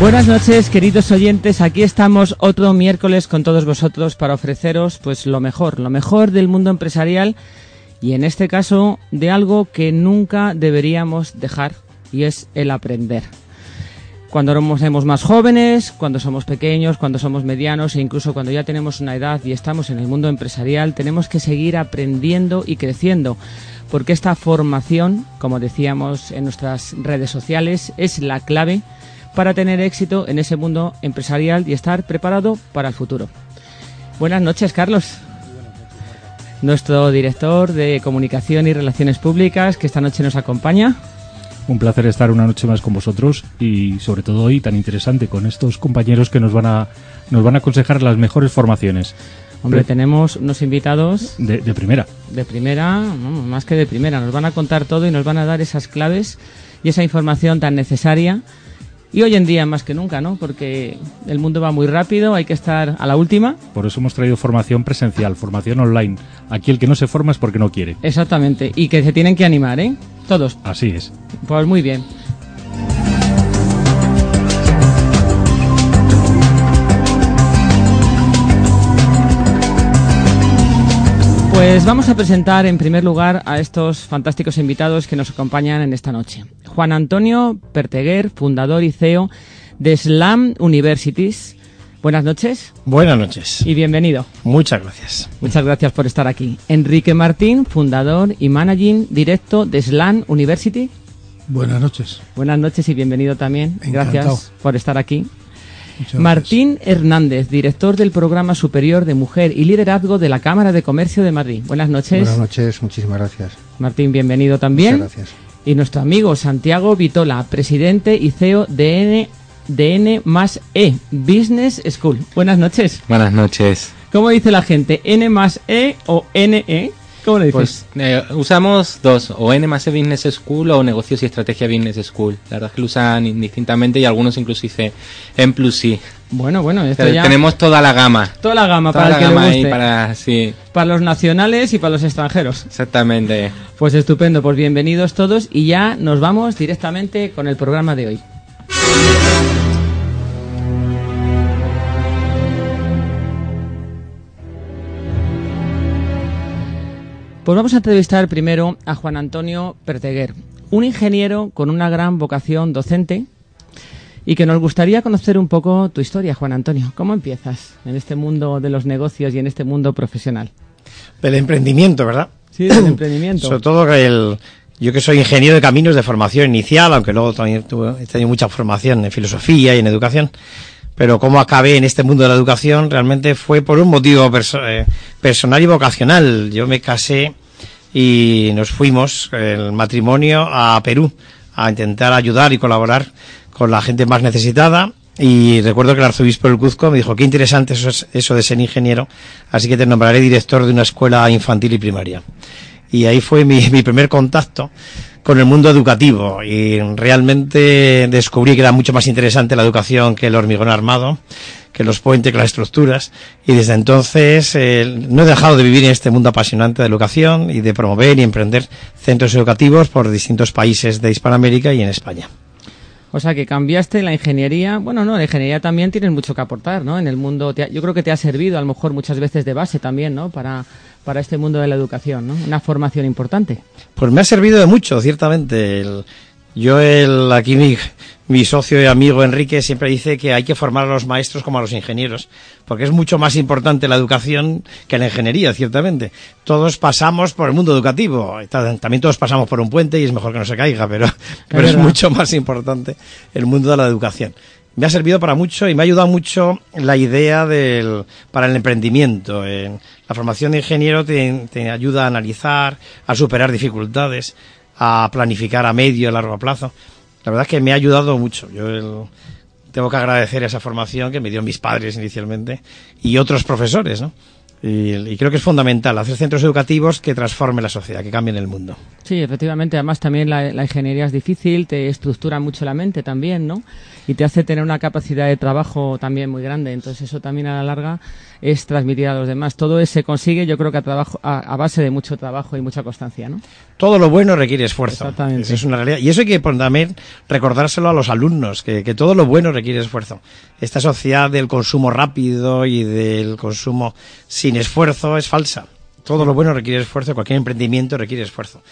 Buenas noches, queridos oyentes. Aquí estamos otro miércoles con todos vosotros para ofreceros pues lo mejor, lo mejor del mundo empresarial y en este caso de algo que nunca deberíamos dejar y es el aprender cuando somos más jóvenes, cuando somos pequeños, cuando somos medianos e incluso cuando ya tenemos una edad y estamos en el mundo empresarial, tenemos que seguir aprendiendo y creciendo, porque esta formación, como decíamos en nuestras redes sociales, es la clave para tener éxito en ese mundo empresarial y estar preparado para el futuro. Buenas noches, Carlos. Nuestro director de Comunicación y Relaciones Públicas, que esta noche nos acompaña. Un placer estar una noche más con vosotros y sobre todo hoy tan interesante con estos compañeros que nos van a nos van a aconsejar las mejores formaciones. Hombre, tenemos unos invitados de, primera. De primera, más que de primera. Nos van a contar todo y nos van a dar esas claves y esa información tan necesaria. Y hoy en día más que nunca, ¿no? Porque el mundo va muy rápido, hay que estar a la última. Por eso hemos traído formación presencial, formación online. Aquí el que no se forma es porque no quiere. Exactamente. Y que se tienen que animar, ¿eh? Todos. Así es. Pues muy bien. Pues vamos a presentar en primer lugar a estos fantásticos invitados que nos acompañan en esta noche. Juan Antonio Perteguer, fundador y CEO de Slam Universities, Buenas noches. Buenas noches. Y bienvenido. Muchas gracias. Muchas gracias por estar aquí. Enrique Martín, fundador y managing directo de SLAN University. Buenas noches. Buenas noches y bienvenido también. Gracias por estar aquí. Martín Hernández, director del Programa Superior de Mujer y Liderazgo de la Cámara de Comercio de Madrid. Buenas noches. Buenas noches, muchísimas gracias. Martín, bienvenido también. Muchas gracias. Y nuestro amigo Santiago Vitola, presidente y CEO de N de más E, Business School. Buenas noches. Buenas noches. ¿Cómo dice la gente? ¿N más E o NE? ¿Cómo lo dices? Pues eh, usamos dos, o N más E Business School o Negocios y Estrategia Business School. La verdad es que lo usan indistintamente y algunos incluso dice N plus I. Bueno, bueno, esto ya... Tenemos toda la gama. Toda la gama para el que le guste. para, sí. para los nacionales y para los extranjeros. Exactamente. Pues estupendo, pues bienvenidos todos y ya nos vamos directamente con el programa de hoy. Pues vamos a entrevistar primero a Juan Antonio Perteguer, un ingeniero con una gran vocación docente y que nos gustaría conocer un poco tu historia, Juan Antonio. ¿Cómo empiezas en este mundo de los negocios y en este mundo profesional? Del emprendimiento, ¿verdad? Sí, del emprendimiento. Sobre todo el, yo que soy ingeniero de caminos de formación inicial, aunque luego también he tenido mucha formación en filosofía y en educación, pero cómo acabé en este mundo de la educación realmente fue por un motivo eh, personal y vocacional. Yo me casé y nos fuimos, el matrimonio, a Perú, a intentar ayudar y colaborar con la gente más necesitada. Y recuerdo que el arzobispo del Cuzco me dijo, qué interesante eso, es, eso de ser ingeniero, así que te nombraré director de una escuela infantil y primaria y ahí fue mi, mi primer contacto con el mundo educativo y realmente descubrí que era mucho más interesante la educación que el hormigón armado, que los puentes, que las estructuras y desde entonces eh, no he dejado de vivir en este mundo apasionante de educación y de promover y emprender centros educativos por distintos países de Hispanoamérica y en España. O sea que cambiaste la ingeniería. Bueno, no, la ingeniería también tienes mucho que aportar, ¿no? En el mundo, yo creo que te ha servido a lo mejor muchas veces de base también, ¿no? Para, para este mundo de la educación, ¿no? Una formación importante. Pues me ha servido de mucho, ciertamente. yo, el, aquí mi, mi socio y amigo Enrique siempre dice que hay que formar a los maestros como a los ingenieros, porque es mucho más importante la educación que la ingeniería, ciertamente. Todos pasamos por el mundo educativo, también todos pasamos por un puente y es mejor que no se caiga, pero, pero es mucho más importante el mundo de la educación. Me ha servido para mucho y me ha ayudado mucho la idea del, para el emprendimiento. la formación de ingeniero te, ayuda a analizar, a superar dificultades, a planificar a medio y largo plazo. La verdad es que me ha ayudado mucho. Yo tengo que agradecer esa formación que me dio mis padres inicialmente y otros profesores, ¿no? Y, creo que es fundamental hacer centros educativos que transformen la sociedad, que cambien el mundo. Sí, efectivamente. Además, también la, la, ingeniería es difícil, te estructura mucho la mente también, ¿no? Y te hace tener una capacidad de trabajo también muy grande. Entonces, eso también a la larga es transmitir a los demás. Todo eso se consigue, yo creo que a, trabajo, a, base de mucho trabajo y mucha constancia, ¿no? Todo lo bueno requiere esfuerzo. Exactamente. Eso es una realidad. Y eso hay que también recordárselo a los alumnos, que, que todo lo bueno requiere esfuerzo. Esta sociedad del consumo rápido y del consumo sin esfuerzo es falsa. Todo lo bueno requiere esfuerzo, cualquier emprendimiento requiere esfuerzo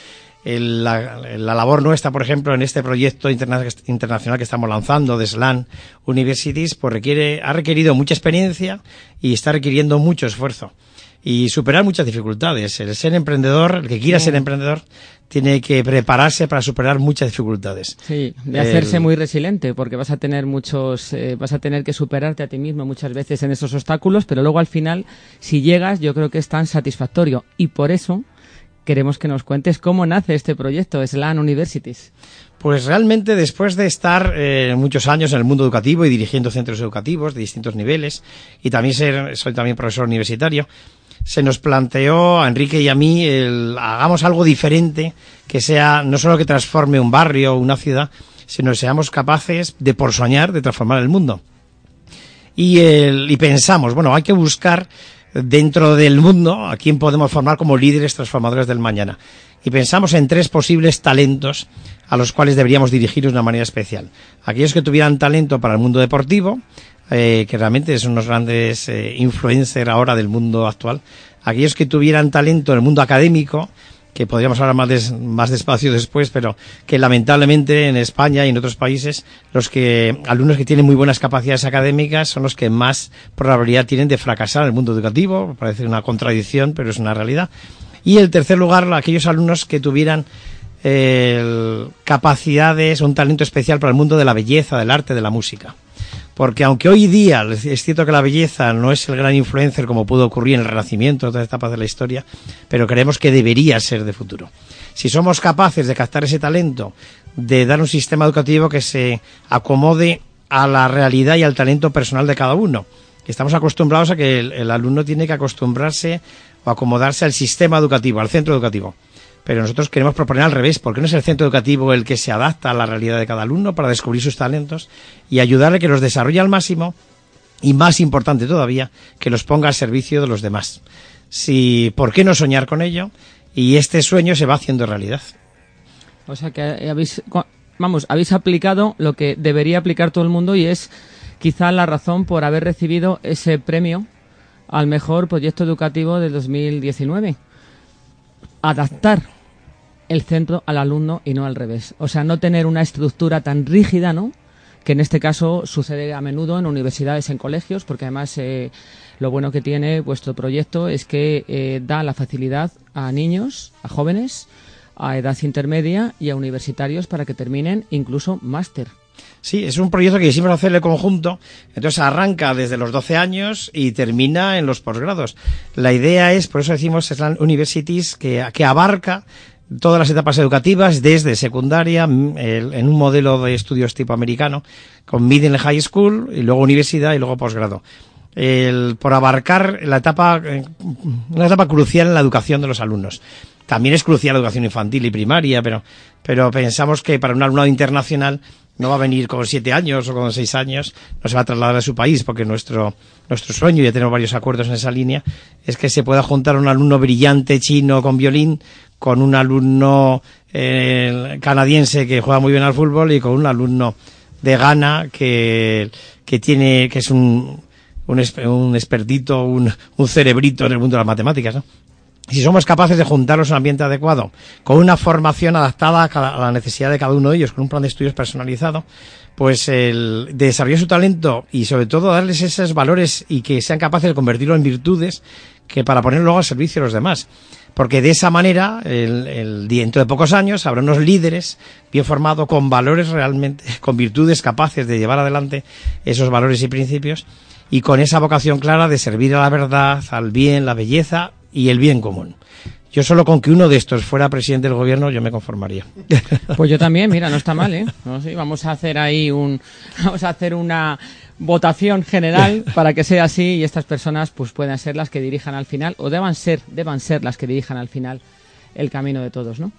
la, labor nuestra, por ejemplo, en este proyecto internacional que estamos lanzando de SLAN Universities, pues requiere, ha requerido mucha experiencia y está requiriendo mucho esfuerzo y superar muchas dificultades. El ser emprendedor, el que quiera ser emprendedor, tiene que prepararse para superar muchas dificultades. Sí, de hacerse muy resiliente, porque vas a tener muchos, eh, vas a tener que superarte a ti mismo muchas veces en esos obstáculos, pero luego al final, si llegas, yo creo que es tan satisfactorio y por eso queremos que nos cuentes cómo nace este proyecto, SLAN Universities. Pues realmente después de estar eh, muchos años en el mundo educativo y dirigiendo centros educativos de distintos niveles y también ser, soy también profesor universitario, se nos planteó a Enrique y a mí el hagamos algo diferente que sea no solo que transforme un barrio o una ciudad, sino que seamos capaces de por soñar de transformar el mundo. Y, el, y pensamos, bueno, hay que buscar dentro del mundo a quién podemos formar como líderes transformadores del mañana. Y pensamos en tres posibles talentos a los cuales deberíamos dirigirnos de una manera especial. Aquellos que tuvieran talento para el mundo deportivo, eh, que realmente son unos grandes eh, influencers ahora del mundo actual. Aquellos que tuvieran talento en el mundo académico, que podríamos hablar más, más despacio después, pero que lamentablemente en España y en otros países los que alumnos que tienen muy buenas capacidades académicas son los que más probabilidad tienen de fracasar en el mundo educativo, parece una contradicción, pero es una realidad. Y en tercer lugar, aquellos alumnos que tuvieran eh, capacidades, un talento especial para el mundo de la belleza, del arte, de la música porque aunque hoy día es cierto que la belleza no es el gran influencer como pudo ocurrir en el Renacimiento, en otras etapas de la historia, pero creemos que debería ser de futuro. Si somos capaces de captar ese talento, de dar un sistema educativo que se acomode a la realidad y al talento personal de cada uno. Estamos acostumbrados a que el alumno tiene que acostumbrarse o acomodarse al sistema educativo, al centro educativo pero nosotros queremos proponer al revés, porque no es el centro educativo el que se adapta a la realidad de cada alumno para descubrir sus talentos y ayudarle a que los desarrolle al máximo y más importante todavía, que los ponga al servicio de los demás. Si, ¿por qué no soñar con ello? Y este sueño se va haciendo realidad. O sea que habéis, vamos, habéis aplicado lo que debería aplicar todo el mundo y es quizá la razón por haber recibido ese premio al mejor proyecto educativo de 2019. Adaptar el centro al alumno y no al revés. O sea, no tener una estructura tan rígida, ¿no? Que en este caso sucede a menudo en universidades, en colegios, porque además eh, lo bueno que tiene vuestro proyecto es que eh, da la facilidad a niños, a jóvenes, a edad intermedia y a universitarios para que terminen incluso máster. Sí, es un proyecto que quisimos hacer en conjunto, entonces arranca desde los 12 años y termina en los posgrados. La idea es, por eso decimos Slam Universities, que, que abarca todas las etapas educativas, desde secundaria, en un modelo de estudios tipo americano, con middle high school, y luego universidad y luego posgrado. El, por abarcar la etapa, eh, una etapa crucial en la educación de los alumnos. También es crucial la educación infantil y primaria, pero, pero pensamos que para un alumnado internacional no va a venir con siete años o con seis años, no se va a trasladar a su país, porque nuestro, nuestro sueño, ya tenemos varios acuerdos en esa línea, es que se pueda juntar un alumno brillante chino con violín con un alumno eh, canadiense que juega muy bien al fútbol y con un alumno de Ghana que, que tiene, que es un, un, expertito, un, un cerebrito en el mundo de las matemáticas, si somos capaces de juntarlos en un ambiente adecuado, con una formación adaptada a, la necesidad de cada uno de ellos, con un plan de estudios personalizado, pues el desarrollar su talento y sobre todo darles esos valores y que sean capaces de convertirlo en virtudes que para ponerlo luego al servicio de los demás porque de esa manera, el, el, dentro de pocos años, habrá unos líderes bien formados, con valores realmente, con virtudes capaces de llevar adelante esos valores y principios, y con esa vocación clara de servir a la verdad, al bien, la belleza y el bien común. Yo solo con que uno de estos fuera presidente del gobierno yo me conformaría. Pues yo también, mira, no está mal, ¿eh? No vamos a hacer ahí un, vamos a hacer una votación general para que sea así y estas personas pues puedan ser las que dirijan al final o deban ser, deban ser las que dirijan al final el camino de todos, ¿no?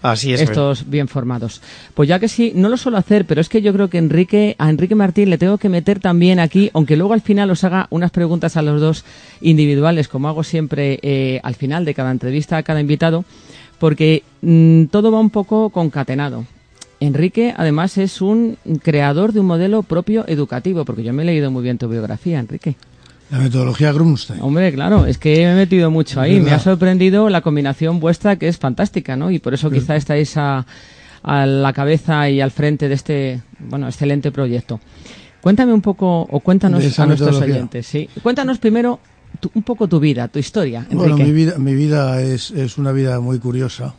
Así es. Estos bien formados. Pues ya que sí, no lo suelo hacer, pero es que yo creo que Enrique, a Enrique Martín le tengo que meter también aquí, aunque luego al final os haga unas preguntas a los dos individuales, como hago siempre eh, al final de cada entrevista a cada invitado, porque mmm, todo va un poco concatenado. Enrique, además, es un creador de un modelo propio educativo, porque yo me he leído muy bien tu biografía, Enrique. La metodología Grunstein. Hombre, claro, es que me he metido mucho ahí. Me ha sorprendido la combinación vuestra, que es fantástica, ¿no? Y por eso quizá estáis a, a, la cabeza y al frente de este, bueno, excelente proyecto. Cuéntame un poco, o cuéntanos a nuestros oyentes, sí. Cuéntanos primero tu, un poco tu vida, tu historia, Enrique. Bueno, mi vida, mi vida es, es una vida muy curiosa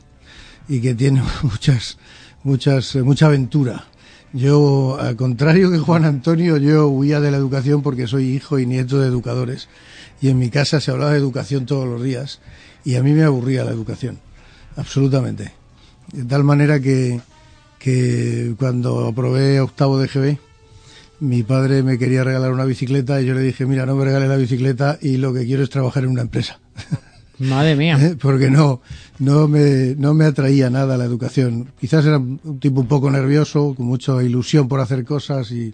y que tiene muchas, muchas, mucha aventura. Yo, al contrario que Juan Antonio, yo huía de la educación porque soy hijo y nieto de educadores. Y en mi casa se hablaba de educación todos los días. Y a mí me aburría la educación. Absolutamente. De tal manera que, que cuando aprobé octavo de GB, mi padre me quería regalar una bicicleta y yo le dije, mira, no me regales la bicicleta y lo que quiero es trabajar en una empresa. Madre mía. Porque no, no me, no me atraía nada la educación. Quizás era un tipo un poco nervioso, con mucha ilusión por hacer cosas y,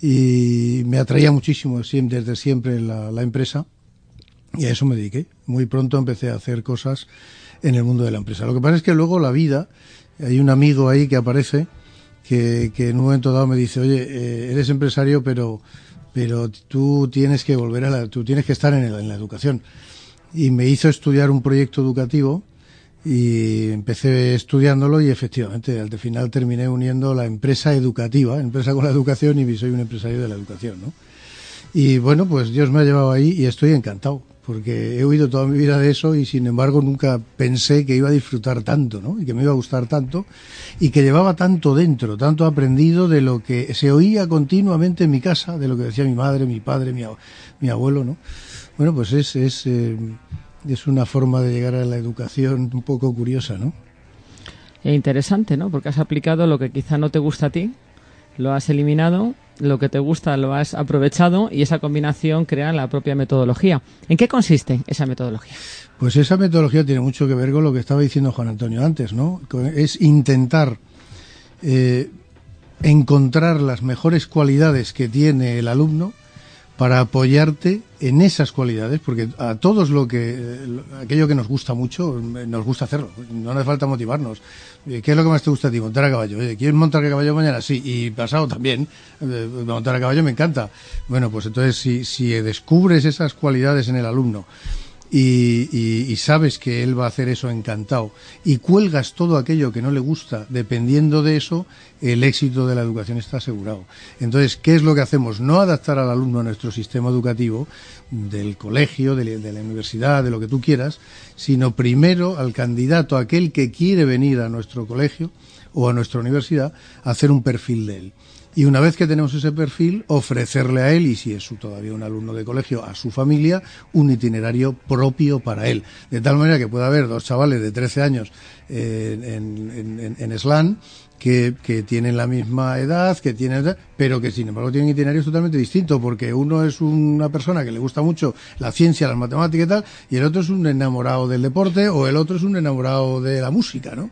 y me atraía muchísimo desde siempre la, la empresa. Y a eso me dediqué. Muy pronto empecé a hacer cosas en el mundo de la empresa. Lo que pasa es que luego la vida, hay un amigo ahí que aparece que, que en un momento dado me dice, oye, eh, eres empresario, pero, pero tú tienes que volver a la, tú tienes que estar en, el, en la educación y me hizo estudiar un proyecto educativo y empecé estudiándolo y efectivamente al final terminé uniendo la empresa educativa, empresa con la educación y soy un empresario de la educación, ¿no? Y bueno, pues Dios me ha llevado ahí y estoy encantado porque he oído toda mi vida de eso y sin embargo nunca pensé que iba a disfrutar tanto, ¿no? Y que me iba a gustar tanto y que llevaba tanto dentro, tanto aprendido de lo que se oía continuamente en mi casa, de lo que decía mi madre, mi padre, mi, mi abuelo, ¿no? Bueno, pues es, es, eh, es una forma de llegar a la educación un poco curiosa, ¿no? E interesante, ¿no? Porque has aplicado lo que quizá no te gusta a ti, lo has eliminado, lo que te gusta lo has aprovechado y esa combinación crea la propia metodología. ¿En qué consiste esa metodología? Pues esa metodología tiene mucho que ver con lo que estaba diciendo Juan Antonio antes, ¿no? Es intentar eh, encontrar las mejores cualidades que tiene el alumno para apoyarte en esas cualidades, porque a todos lo que aquello que nos gusta mucho, nos gusta hacerlo, no hace falta motivarnos. ¿Qué es lo que más te gusta a ti? Montar a caballo. ¿Quieres montar a caballo mañana? Sí, y pasado también. Montar a caballo me encanta. Bueno, pues entonces si, si descubres esas cualidades en el alumno, y, y, y, sabes que él va a hacer eso encantado y cuelgas todo aquello que no le gusta, dependiendo de eso, el éxito de la educación está asegurado. Entonces, ¿qué es lo que hacemos? No adaptar al alumno a nuestro sistema educativo, del colegio, de, la universidad, de lo que tú quieras, sino primero al candidato, aquel que quiere venir a nuestro colegio o a nuestra universidad, hacer un perfil de él. Y una vez que tenemos ese perfil, ofrecerle a él, y si es todavía un alumno de colegio, a su familia, un itinerario propio para él. De tal manera que pueda haber dos chavales de 13 años eh, en, en, en, SLAN que, que, tienen la misma edad, que tienen, pero que sin embargo tienen itinerarios totalmente distintos, porque uno es una persona que le gusta mucho la ciencia, las matemáticas y tal, y el otro es un enamorado del deporte, o el otro es un enamorado de la música, ¿no?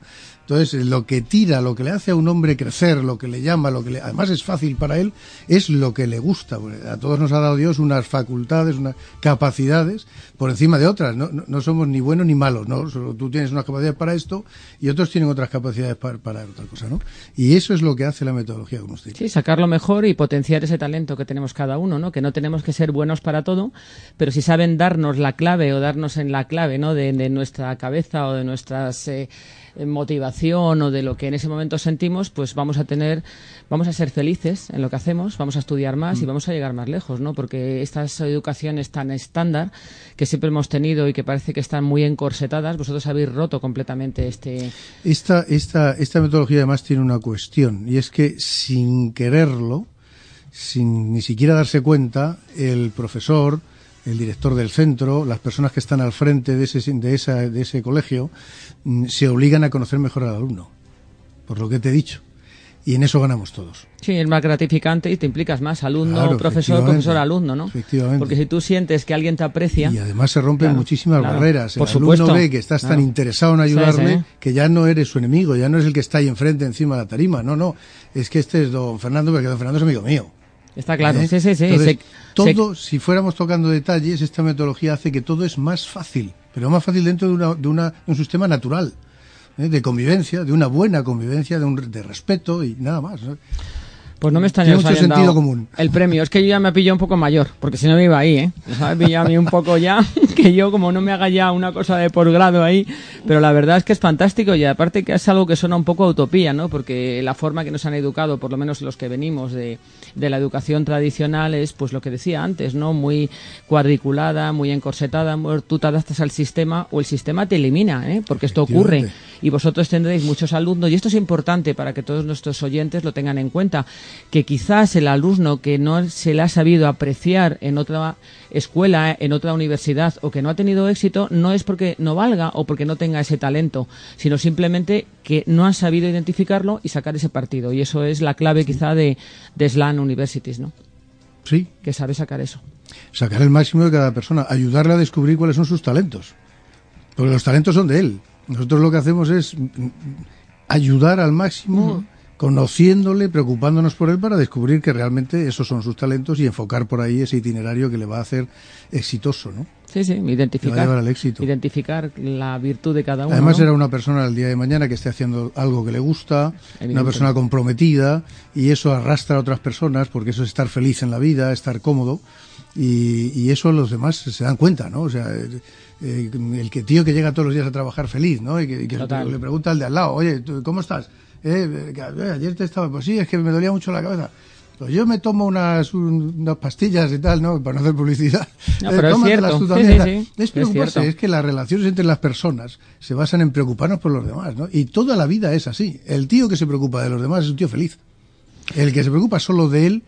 Entonces, lo que tira, lo que le hace a un hombre crecer, lo que le llama, lo que le, además es fácil para él, es lo que le gusta. A todos nos ha dado Dios unas facultades, unas capacidades por encima de otras. No, no, somos ni buenos ni malos, ¿no? Solo tú tienes unas capacidades para esto y otros tienen otras capacidades para, otra cosa, ¿no? Y eso es lo que hace la metodología Grunstein. Sí, sacarlo mejor y potenciar ese talento que tenemos cada uno, ¿no? Que no tenemos que ser buenos para todo, pero si saben darnos la clave o darnos en la clave, ¿no? De, de nuestra cabeza o de nuestras... Eh, eh, o de lo que en ese momento sentimos, pues vamos a tener, vamos a ser felices en lo que hacemos, vamos a estudiar más y mm. vamos a llegar más lejos, ¿no? Porque estas educaciones tan estándar que siempre hemos tenido y que parece que están muy encorsetadas, vosotros habéis roto completamente este. Esta, esta, esta metodología además tiene una cuestión y es que sin quererlo, sin ni siquiera darse cuenta, el profesor, el director del centro, las personas que están al frente de ese, de esa, de ese colegio, mm, se obligan a conocer mejor al alumno, por lo que te he dicho. Y en eso ganamos todos. Sí, es más gratificante y te implicas más, alumno, profesor, profesor, alumno, ¿no? Efectivamente. Porque si tú sientes que alguien te aprecia... Y además se rompen muchísimas barreras. El por alumno supuesto. ve que estás tan interesado en ayudarle que ya no eres su enemigo, ya no es el que está ahí enfrente, encima de la tarima. No, no, es que este es don Fernando, porque don Fernando es amigo mío. Está claro, ¿Eh? sí, sí, sí. todo, si fuéramos tocando detalles, esta metodología hace que todo es más fácil, pero más fácil dentro de, una, de, una, de un sistema natural, ¿eh? de convivencia, de una buena convivencia, de, un, de respeto y nada más. Pues no me extraña mucho sentido común. El premio es que yo ya me pillado un poco mayor, porque si no me iba ahí, ¿eh? Me pillado a mí un poco ya, que yo como no me haga ya una cosa de posgrado ahí, pero la verdad es que es fantástico y aparte que es algo que suena un poco utopía, ¿no? Porque la forma que nos han educado, por lo menos los que venimos de, de la educación tradicional es, pues lo que decía antes, ¿no? Muy cuadriculada, muy encorsetada, tú te adaptas al sistema o el sistema te elimina, ¿eh? Porque esto ocurre y vosotros tendréis muchos alumnos y esto es importante para que todos nuestros oyentes lo tengan en cuenta que quizás el alumno que no se le ha sabido apreciar en otra escuela, en otra universidad o que no ha tenido éxito, no es porque no valga o porque no tenga ese talento, sino simplemente que no han sabido identificarlo y sacar ese partido. Y eso es la clave quizá de, de Slan Universities, ¿no? Sí. Que sabe sacar eso. Sacar el máximo de cada persona, ayudarle a descubrir cuáles son sus talentos. Porque los talentos son de él. Nosotros lo que hacemos es ayudar al máximo conociéndole, preocupándonos por él para descubrir que realmente esos son sus talentos y enfocar por ahí ese itinerario que le va a hacer exitoso, ¿no? Sí, sí, identificar, identificar la virtud de cada uno. Además era una persona al día de mañana que esté haciendo algo que le gusta, una persona comprometida y eso arrastra a otras personas porque eso es estar feliz en la vida, estar cómodo y, eso los demás se dan cuenta, ¿no? O sea, eh, el que tío que llega todos los días a trabajar feliz, ¿no? Y que, le pregunta al de al lado, oye, ¿cómo estás? Eh, eh, ayer te estaba, pues sí, es que me dolía mucho la cabeza. Pues yo me tomo unas, unas pastillas y tal, ¿no? Para no hacer publicidad. No, pero es cierto. Es preocuparse, es, que las relaciones entre las personas se basan en preocuparnos por los demás, ¿no? Y toda la vida es así. El tío que se preocupa de los demás es un tío feliz. El que se preocupa solo de él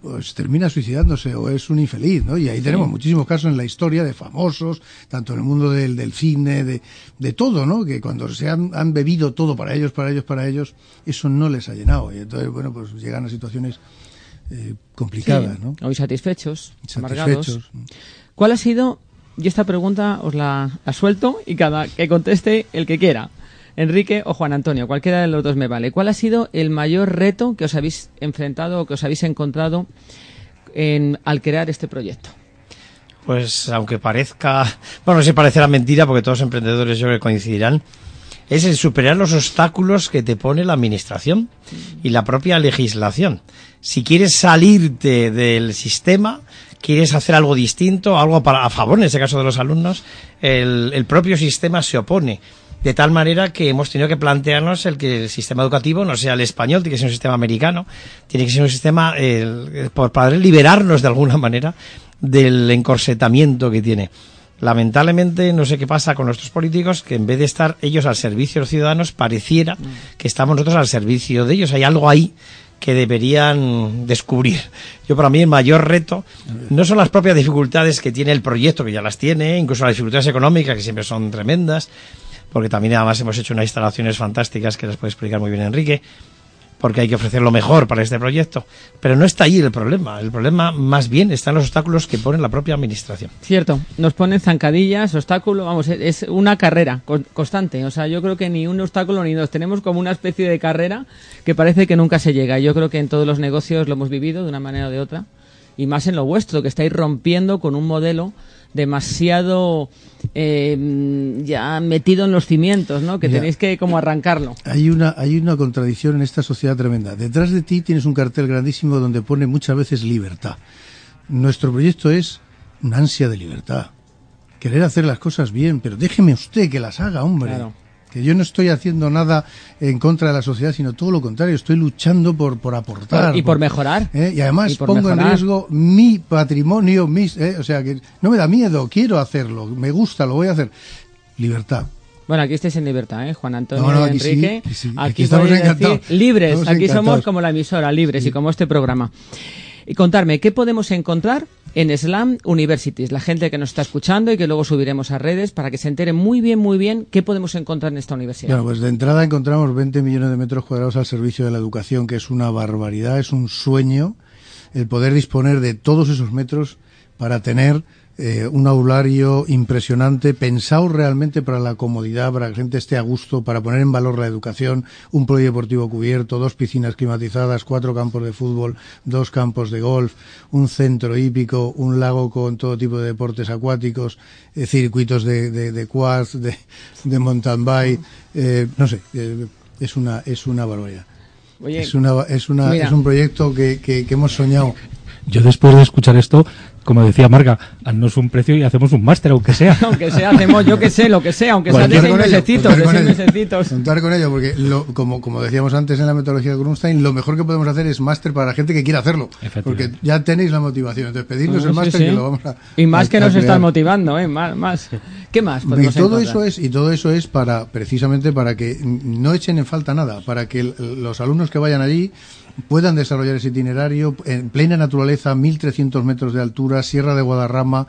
pues termina suicidándose o es un infeliz, ¿no? Y ahí tenemos muchísimos casos en la historia de famosos, tanto en el mundo del, del cine, de, de, todo, ¿no? Que cuando se han, han, bebido todo para ellos, para ellos, para ellos, eso no les ha llenado. Y entonces, bueno, pues llegan a situaciones eh, complicadas, ¿no? Hoy satisfechos, satisfechos. ¿Cuál ha sido, y esta pregunta os la, la suelto y cada que conteste el que quiera. Enrique o Juan Antonio, cualquiera de los dos me vale. ¿Cuál ha sido el mayor reto que os habéis enfrentado o que os habéis encontrado en, al crear este proyecto? Pues aunque parezca, bueno, no sé parecerá mentira porque todos los emprendedores yo creo que coincidirán, es el superar los obstáculos que te pone la administración y la propia legislación. Si quieres salirte del sistema, quieres hacer algo distinto, algo para, a favor, en este caso de los alumnos, el propio sistema se opone de tal manera que hemos tenido que plantearnos el que el sistema educativo no sea el español, tiene que ser un sistema americano, tiene que ser un sistema por para liberarnos de alguna manera del encorsetamiento que tiene. Lamentablemente, no sé qué pasa con nuestros políticos, que en vez de estar ellos al servicio de los ciudadanos, pareciera que estamos nosotros al servicio de ellos. Hay algo ahí que deberían descubrir. Yo para mí el mayor reto no son las propias dificultades que tiene el proyecto, que ya las tiene, incluso las dificultades económicas, que siempre son tremendas, porque también además hemos hecho unas instalaciones fantásticas que les puede explicar muy bien Enrique, porque hay que ofrecer lo mejor para este proyecto. Pero no está ahí el problema. El problema más bien está en los obstáculos que pone la propia administración. Cierto, nos ponen zancadillas, obstáculos, vamos, es una carrera constante. O sea, yo creo que ni un obstáculo ni dos. Tenemos como una especie de carrera que parece que nunca se llega. Yo creo que en todos los negocios lo hemos vivido de una manera o de otra. Y más en lo vuestro, que estáis rompiendo con un modelo demasiado eh, ya metido en los cimientos, ¿no? Que tenéis que como arrancarlo. Hay una, hay una contradicción en esta sociedad tremenda. Detrás de ti tienes un cartel grandísimo donde pone muchas veces libertad. Nuestro proyecto es una ansia de libertad. Querer hacer las cosas bien, pero déjeme usted que las haga, hombre. Que yo no estoy haciendo nada en contra de la sociedad, sino todo lo contrario, estoy luchando por, por aportar. y por mejorar. ¿eh? Y además Y por pongo en riesgo mi patrimonio, mis, ¿eh? o sea que no me da miedo, quiero hacerlo, me gusta, lo voy a hacer. Libertad. Bueno, aquí estáis en libertad, ¿eh? Juan Antonio No, aquí Enrique. aquí sí. Aquí, Aquí estamos encantados. libres. Estamos aquí somos como la emisora, libres y como este programa. Y contarme, ¿qué podemos encontrar en Slam Universities? La gente que nos está escuchando y que luego subiremos a redes para que se entere muy bien, muy bien qué podemos encontrar en esta universidad. Bueno, pues de entrada encontramos 20 millones de metros cuadrados al servicio de la educación, que es una barbaridad, es un sueño el poder disponer de todos esos metros para tener eh, un aulario impresionante, pensado realmente para la comodidad, para que la gente esté a gusto, para poner en valor la educación, un polideportivo cubierto, dos piscinas climatizadas, cuatro campos de fútbol, dos campos de golf, un centro hípico, un lago con todo tipo de deportes acuáticos, eh, circuitos de, de, de quads, de, de mountain bike, eh, no sé, eh, es una, es una barbaridad. Oye, Es, una, es, una, es un proyecto que, que, que hemos soñado. Yo después de escuchar esto, como decía Marga, haznos un precio y hacemos un máster, aunque sea. aunque sea, hacemos yo que sé, lo que sea, aunque sea de seis mesecitos, contar de con seis ello. mesecitos. Contar con ello, porque lo, como, como decíamos antes en la metodología de Grunstein, lo mejor que podemos hacer es máster para la gente que quiera hacerlo. Porque ya tenéis la motivación. Entonces, pedirnos Sí, el máster sí. que lo vamos a. Y más a- que nos están motivando, ¿eh? Más, más. ¿Qué más Y todo encontrar? eso es y todo eso es para precisamente para que no echen en falta nada, para que el- los alumnos que vayan allí puedan desarrollar ese itinerario en plena naturaleza, 1300 metros de altura, Sierra de Guadarrama,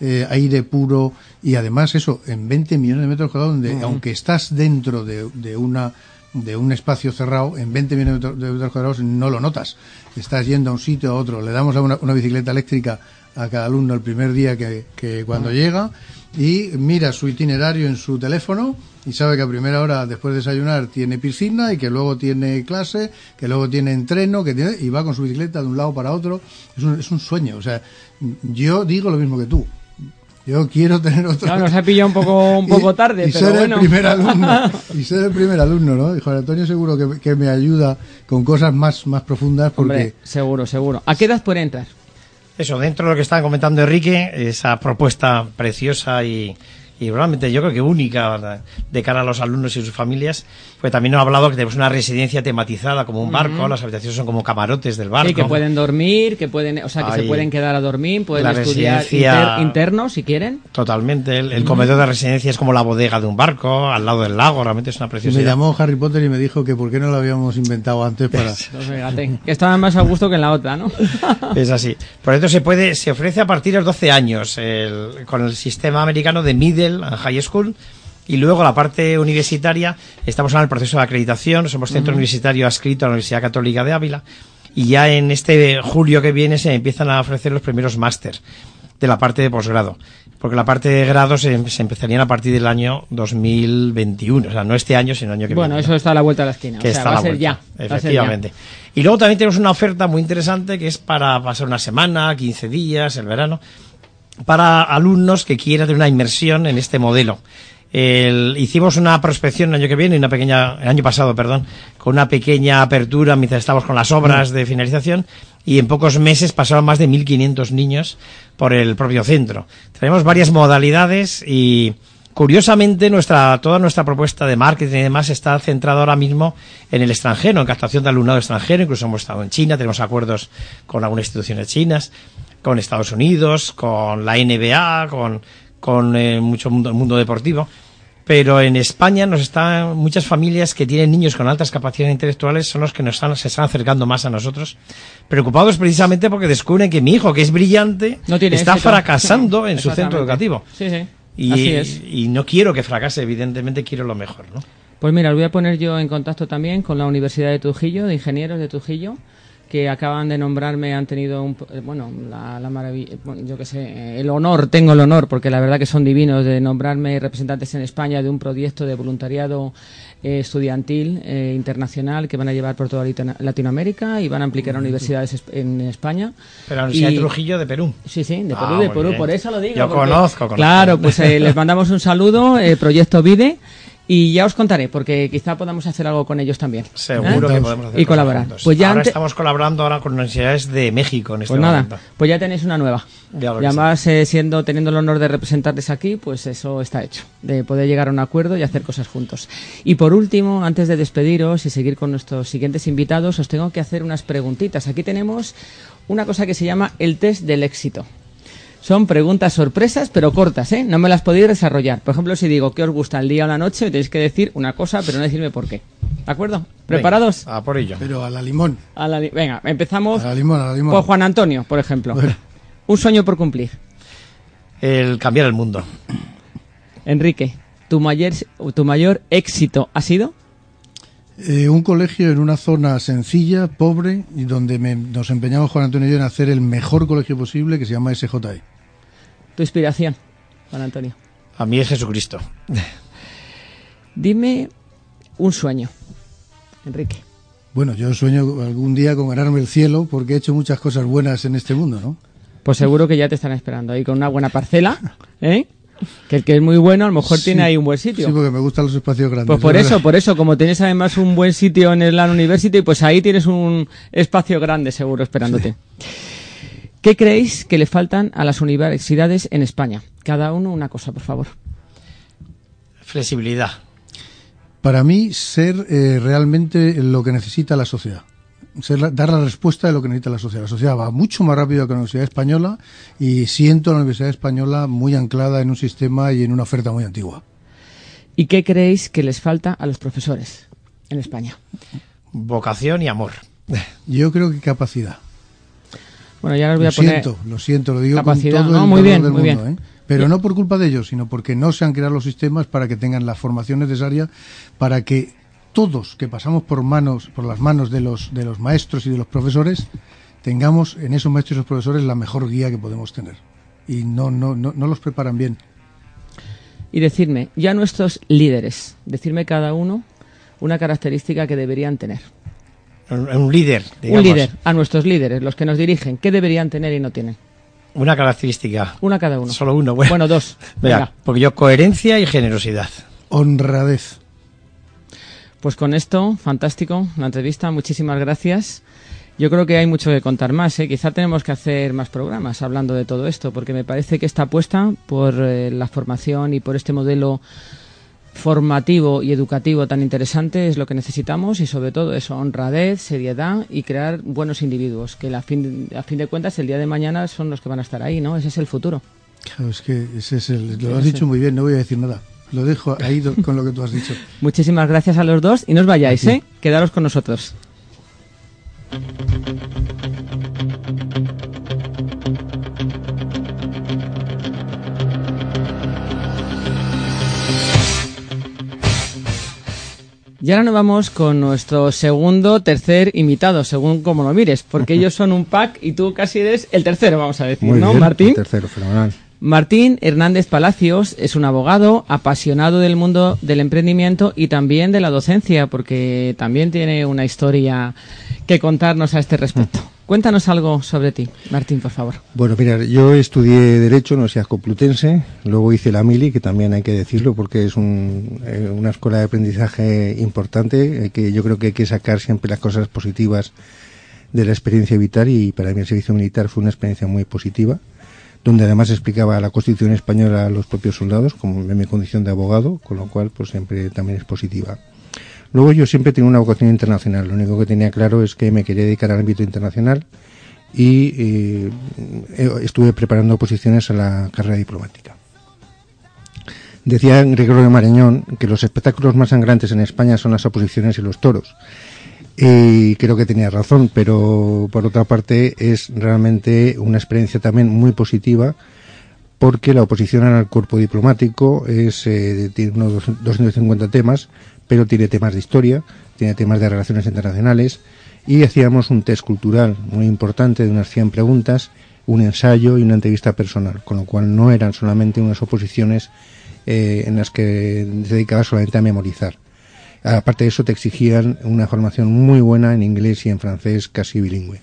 eh, aire puro y además eso en 20 millones de metros cuadrados donde aunque estás dentro de, de una de un espacio cerrado en 20 millones de metros- de metros cuadrados no lo notas. Estás yendo a un sitio a otro le damos a una, una bicicleta eléctrica a cada alumno el primer día que, que cuando llega y mira su itinerario en su teléfono y sabe que a primera hora después de desayunar tiene piscina y que luego tiene clase, que luego tiene entreno, que tiene, y va con su bicicleta de un lado para otro. Es un, es un sueño. O sea, yo digo lo mismo que tú. Yo quiero tener otro. Claro, nos ha pillado un poco, un poco Y- tarde, y pero ser bueno. el primer alumno. Y ser el primer alumno, ¿no? Y Juan Antonio seguro que, que me ayuda con cosas más, más profundas porque. Hombre, seguro, seguro. ¿A qué edad puede entrar? Eso, dentro de lo que estaba comentando Enrique, esa propuesta preciosa y, y realmente yo creo que única de cara a los alumnos y sus familias, pues también nos ha hablado que tenemos una residencia tematizada como un barco, las habitaciones son como camarotes del barco. Sí, que pueden dormir, que pueden, o sea, que se Ahí. pueden quedar a dormir, pueden La estudiar residencia- inter- internos si quieren. Totalmente, el, el comedor de residencia es como la bodega de un barco, al lado del lago, realmente es una me preciosidad. llamó Harry Potter y me dijo que por qué no lo habíamos inventado antes para. Que estaban más a gusto que en la otra, ¿no? Es así. Por eso se puede, se ofrece a partir de los 12 años el- con el sistema americano de high school. Y luego la parte universitaria, estamos en el proceso de acreditación, somos centro universitario adscrito a la Universidad Católica de Ávila. Y ya en este julio que viene se empiezan a ofrecer los primeros máster de la parte de posgrado. Porque la parte de grado se, se empezarían a partir del año 2021. O sea, no este año, sino el año que Bueno, viene. eso está a la vuelta de la esquina. que o sea, está va a ser ya. vuelta. va a ser ya. Efectivamente. Y luego también tenemos una oferta muy interesante que es para pasar una semana, 15 días, el verano, para alumnos que quieran tener una inmersión en este modelo. El- hicimos una prospección el año que viene, una pequeña, el año pasado, perdón, con una pequeña apertura mientras estábamos con las obras de finalización y en pocos meses pasaron más de 1.500 niños por el propio centro. Tenemos varias modalidades y curiosamente nuestra, toda nuestra propuesta de marketing y demás está centrada ahora mismo en el extranjero, en captación de alumnado extranjero, incluso hemos estado en China, tenemos acuerdos con algunas instituciones chinas, con Estados Unidos, con la NBA, con, con eh, mucho mundo, deportivo. Pero en España nos están muchas familias que tienen niños con altas capacidades intelectuales son los que nos están, se están acercando más a nosotros, preocupados precisamente porque descubren que mi hijo, que es brillante, No tiene está éxito. fracasando en su centro educativo. Sí, sí. Y, Así es. y no quiero que fracase, evidentemente quiero lo mejor, ¿no? Pues mira, os voy a poner yo en contacto también con la Universidad de Trujillo, de ingenieros de Trujillo, que acaban de nombrarme, han tenido un, eh, bueno, la, la maravilla, bueno, yo qué sé, eh, el honor, tengo el honor, porque la verdad que son divinos de nombrarme representantes en España de un proyecto de voluntariado eh, estudiantil eh, internacional que van a llevar por toda Latino- Latinoamérica y van a aplicar a universidades es- en España. Pero la Universidad Y- de Trujillo de Perú. Sí, sí, de Ah, Perú, de Perú, bien. por eso lo digo. Yo porque- conozco, conozco. Claro, pues eh, les mandamos un saludo, eh, Proyecto Vide, Y ya os contaré, porque quizá podamos hacer algo con ellos también. Seguro ¿eh? que podemos hacer Y colaborar. juntos. Pues ya ahora ante- estamos colaborando ahora con universidades de México en este Pues nada, momento. pues ya tenéis una nueva. Ya y además, eh, siendo, teniendo el honor de representarles aquí, pues eso está hecho. De poder llegar a un acuerdo y hacer cosas juntos. Y por último, antes de despediros y seguir con nuestros siguientes invitados, os tengo que hacer unas preguntitas. Aquí tenemos una cosa que se llama el test del éxito. Son preguntas sorpresas, pero cortas, ¿eh? No me las podéis desarrollar. Por ejemplo, si digo qué os gusta el día o la noche, me tenéis que decir una cosa, pero no decirme por qué. ¿De acuerdo? ¿Preparados? Venga, a por ello. Pero a la limón. A la li- Venga, empezamos A la limón, a la limón. por Juan Antonio, por ejemplo. Bueno. Un sueño por cumplir. El cambiar el mundo. Enrique, ¿tu mayor, tu mayor éxito ha sido? Eh, un colegio en una zona sencilla, pobre, y donde me- nos empeñamos Juan Antonio y yo en hacer el mejor colegio posible, que se llama SJE. Tu inspiración, Juan Antonio. A mí es Jesucristo. Dime un sueño, Enrique. Bueno, yo sueño algún día con ganarme el cielo, porque he hecho muchas cosas buenas en este mundo, ¿no? Pues seguro que ya te están esperando ahí con una buena parcela, ¿eh? Que el que es muy bueno a lo mejor tiene ahí un buen sitio. Sí, porque me gustan los espacios grandes. Pues por es eso, verdad. por eso, como tienes además un buen sitio en el LAN University, pues ahí tienes un espacio grande seguro esperándote. ¿Qué creéis que le faltan a las universidades en España? Cada uno una cosa, por favor. Flexibilidad. Para mí, ser eh, realmente lo que necesita la sociedad. Ser la- dar la respuesta de lo que necesita la sociedad. La sociedad va mucho más rápido que la Universidad Española y siento a la Universidad Española muy anclada en un sistema y en una oferta muy antigua. ¿Y qué creéis que les falta a los profesores en España? Vocación y amor. Yo creo que capacidad. Bueno, ya les voy Lo a poner... siento, lo siento, lo digo capacidad, con todo ¿no? el Muy bien, del muy mundo, bien. ¿eh? Pero no por culpa de ellos, sino porque no se han creado los sistemas para que tengan la formación necesaria para que todos que pasamos por manos, por las manos de los de los maestros y de los profesores, tengamos en esos maestros y esos profesores la mejor guía que podemos tener. Y no, no, no, no los preparan bien. Y decirme, ya nuestros líderes, decirme cada uno una característica que deberían tener. Un, líder, digamos. Un líder, a nuestros líderes, los que nos dirigen, ¿qué deberían tener y no tienen? Una característica. Una cada uno. Solo uno. Bueno, Bueno, dos. Venga, Venga. porque yo coherencia y generosidad. Honradez. Pues con esto, fantástico, la entrevista, muchísimas gracias. Yo creo que hay mucho que contar más, ¿eh? quizá tenemos que hacer más programas hablando de todo esto, porque me parece que esta apuesta por eh, la formación y por este modelo formativo y educativo tan interesante es lo que necesitamos y sobre todo eso, honradez, seriedad y crear buenos individuos, que a fin, a fin de cuentas el día de mañana son los que van a estar ahí, ¿no? Ese es el futuro. Claro, es que ese es el, lo has dicho muy bien, no voy a decir nada. Lo dejo ahí con lo que tú has dicho. Muchísimas gracias a los dos y no os vayáis, ¿eh? Quedaros con nosotros. Y ahora nos vamos con nuestro segundo, tercer invitado, según como lo mires, porque ellos son un pack y tú casi eres el tercero, vamos a decir, Muy ¿no, bien, Martín? el tercero, fenomenal. Martín Hernández Palacios es un abogado apasionado del mundo del emprendimiento y también de la docencia, porque también tiene una historia que contarnos a este respecto. Cuéntanos algo sobre ti, Martín, por favor. Bueno, mira, yo estudié Derecho en la Universidad Complutense, luego hice la Mili, que también hay que decirlo porque es un, eh, una escuela de aprendizaje importante, eh, que yo creo que hay que sacar siempre las cosas positivas de la experiencia vital y para mí el servicio militar fue una experiencia muy positiva, donde además explicaba la Constitución española a los propios soldados, como en mi condición de abogado, con lo cual pues siempre también es positiva. Luego yo siempre tenía una vocación internacional. Lo único que tenía claro es que me quería dedicar al ámbito internacional y eh, eh, estuve preparando oposiciones a la carrera diplomática. Decía Gregorio Marañón que los espectáculos más sangrantes en España son las oposiciones y los toros. Y creo que tenía razón, pero por otra parte es realmente una experiencia también muy positiva porque la oposición al cuerpo diplomático es, eh, tiene unos 250 temas, pero tiene temas de historia, tiene temas de relaciones internacionales y hacíamos un test cultural muy importante de unas 100 preguntas, un ensayo y una entrevista personal, con lo cual no eran solamente unas oposiciones eh, en las que se dedicaba solamente a memorizar. Aparte de eso, te exigían una formación muy buena en inglés y en francés, casi bilingüe.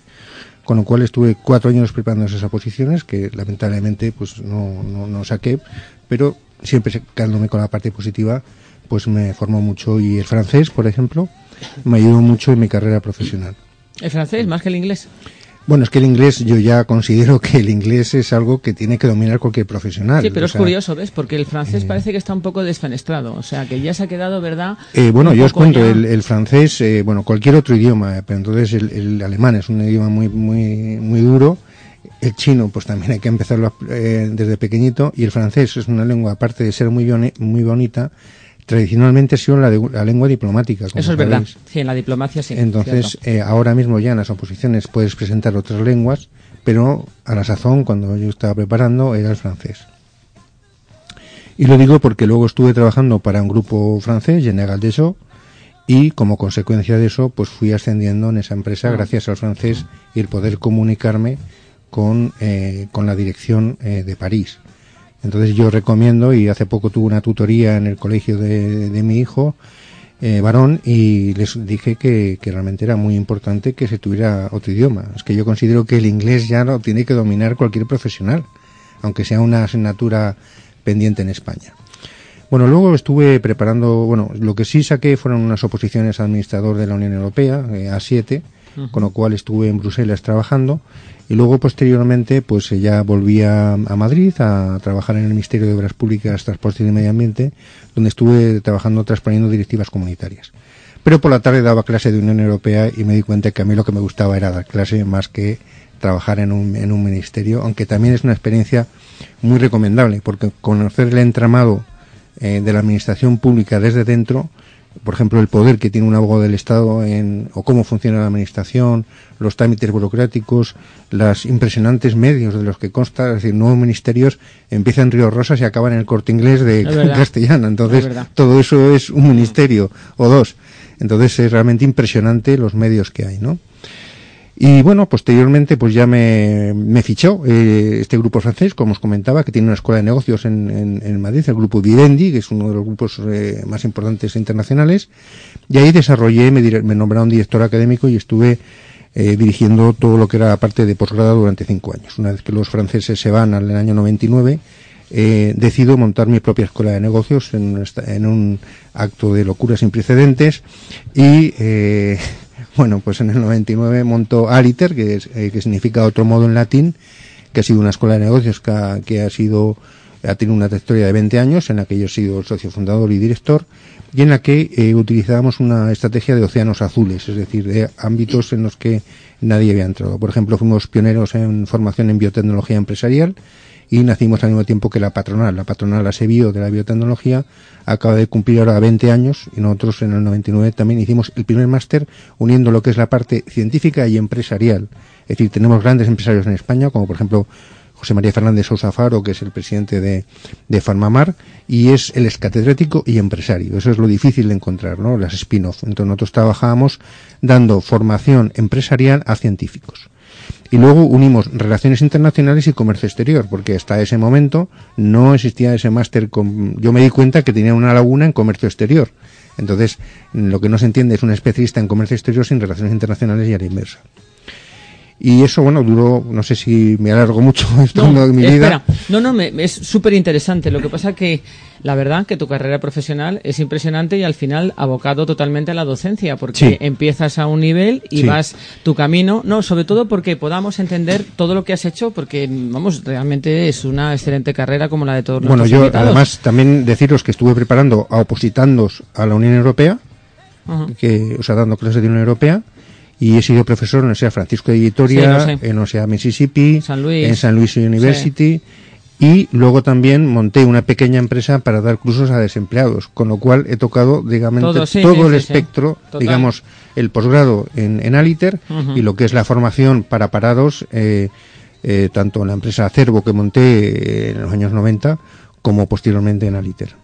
Con lo cual estuve cuatro años preparando esas oposiciones, que lamentablemente pues no, no, no saqué, pero siempre quedándome con la parte positiva pues me formó mucho. Y el francés, por ejemplo, me ayudó mucho en mi carrera profesional. ¿El francés más que el inglés? Bueno, es que el inglés, yo ya considero que el inglés es algo que tiene que dominar cualquier profesional. Sí, pero O es sea, curioso, ¿ves? Porque el francés eh, parece que está un poco desfenestrado. O sea, que ya se ha quedado, ¿verdad? Eh, bueno, yo os cuento, ya- el, el francés, eh, bueno, cualquier otro idioma, eh, pero entonces el, el alemán es un idioma muy, muy, muy duro. El chino, pues también hay que empezarlo eh, desde pequeñito. Y el francés es una lengua, aparte de ser muy, muy bonita, tradicionalmente ha sido la, de- la lengua diplomática. como Eso es verdad. Sí, en la diplomacia sí. Entonces, eh, ahora mismo ya en las oposiciones puedes presentar otras lenguas, pero a la sazón, cuando yo estaba preparando, era el francés. Y lo digo porque luego estuve trabajando para un grupo francés, General Deso, y como consecuencia de eso, pues fui ascendiendo en esa empresa Ah. gracias al francés y el poder comunicarme con, eh, con la dirección eh, de París. Entonces yo recomiendo, y hace poco tuve una tutoría en el colegio de, de mi hijo, eh, varón, y les dije que, que realmente era muy importante que se tuviera otro idioma. Es que yo considero que el inglés ya lo tiene que dominar cualquier profesional, aunque sea una asignatura pendiente en España. Bueno, luego estuve preparando, bueno, lo que sí saqué fueron unas oposiciones a administrador de la Unión Europea, eh, A7, con lo cual estuve en Bruselas trabajando y luego posteriormente pues eh, ya volví a, a Madrid a trabajar en el Ministerio de Obras Públicas, Transporte y Medio Ambiente, donde estuve trabajando transponiendo directivas comunitarias. Pero por la tarde daba clase de Unión Europea y me di cuenta que a mí lo que me gustaba era dar clase más que trabajar en un, en un ministerio, aunque también es una experiencia muy recomendable, porque conocer el entramado eh, de la administración pública desde dentro, por ejemplo, el poder que tiene un abogado del Estado en, o cómo funciona la administración, los trámites burocráticos, los impresionantes medios de los que consta, es decir, nuevos ministerios empiezan en Río Rosas y acaban en el corte inglés de Es. Castellana. Entonces, Es todo eso es un ministerio o dos. Entonces, es realmente impresionante los medios que hay, ¿no? Y bueno, posteriormente pues ya me, fichó eh, este grupo francés, como os comentaba, que tiene una escuela de negocios en, Madrid, el grupo Vivendi, que es uno de los grupos eh, más importantes internacionales. Y ahí desarrollé, me, dire- me nombraron director académico y estuve eh, dirigiendo todo lo que era la parte de posgrado durante cinco años. Una vez que los franceses se van al año 99, eh, decido montar mi propia escuela de negocios en, en un acto de locura sin precedentes y eh, bueno pues en el 99 monto Aliter que, es, eh, que significa otro modo en latín que ha sido una escuela de negocios que ha, sido ha tenido una trayectoria de 20 años en la que yo he sido socio fundador y director y en la que eh, utilizábamos una estrategia de océanos azules, es decir, de ámbitos en los que nadie había entrado. Por ejemplo, fuimos pioneros en formación en biotecnología empresarial y nacimos al mismo tiempo que la patronal. La patronal ASEBIO de la biotecnología acaba de cumplir ahora 20 años y nosotros en el 99 también hicimos el primer máster uniendo lo que es la parte científica y empresarial. Es decir, tenemos grandes empresarios en España, como por ejemplo José María Fernández Sousa Faro, que es el presidente de, de Farmamar, y es el catedrático y empresario. Eso es lo difícil de encontrar, ¿no? Las spin-off. Entonces nosotros trabajábamos dando formación empresarial a científicos. Y luego unimos relaciones internacionales y comercio exterior, porque hasta ese momento no existía ese máster. Yo me di cuenta que tenía una laguna en comercio exterior. Entonces, lo que no se entiende es un especialista en comercio exterior sin relaciones internacionales y a la inversa. Y eso, bueno, duró, no sé si me alargo mucho esto No, de mi espera. vida. No, no, me- es súper interesante. Lo que pasa que, la verdad, que tu carrera profesional es impresionante y al final abocado totalmente a la docencia, porque Sí. empiezas a un nivel y Sí. vas tu camino. No, sobre todo porque podamos entender todo lo que has hecho, porque, vamos, realmente es una excelente carrera como la de todos Bueno, nuestros yo invitados. además también deciros que estuve preparando a opositandos a la Unión Europea, que, o sea, dando clases de Unión Europea, y he sido profesor en la Universidad Francisco de Vitoria, en la Universidad Mississippi, San Luis. en San Luis University, y luego también monté una pequeña empresa para dar cursos a desempleados, con lo cual he tocado, digamos, Todo, todo, sí, el sí, espectro, digamos, el posgrado en, en Aliter y lo que es la formación para parados, eh, eh, tanto en la empresa Acervo que monté eh, en los años 90, como posteriormente en Aliter.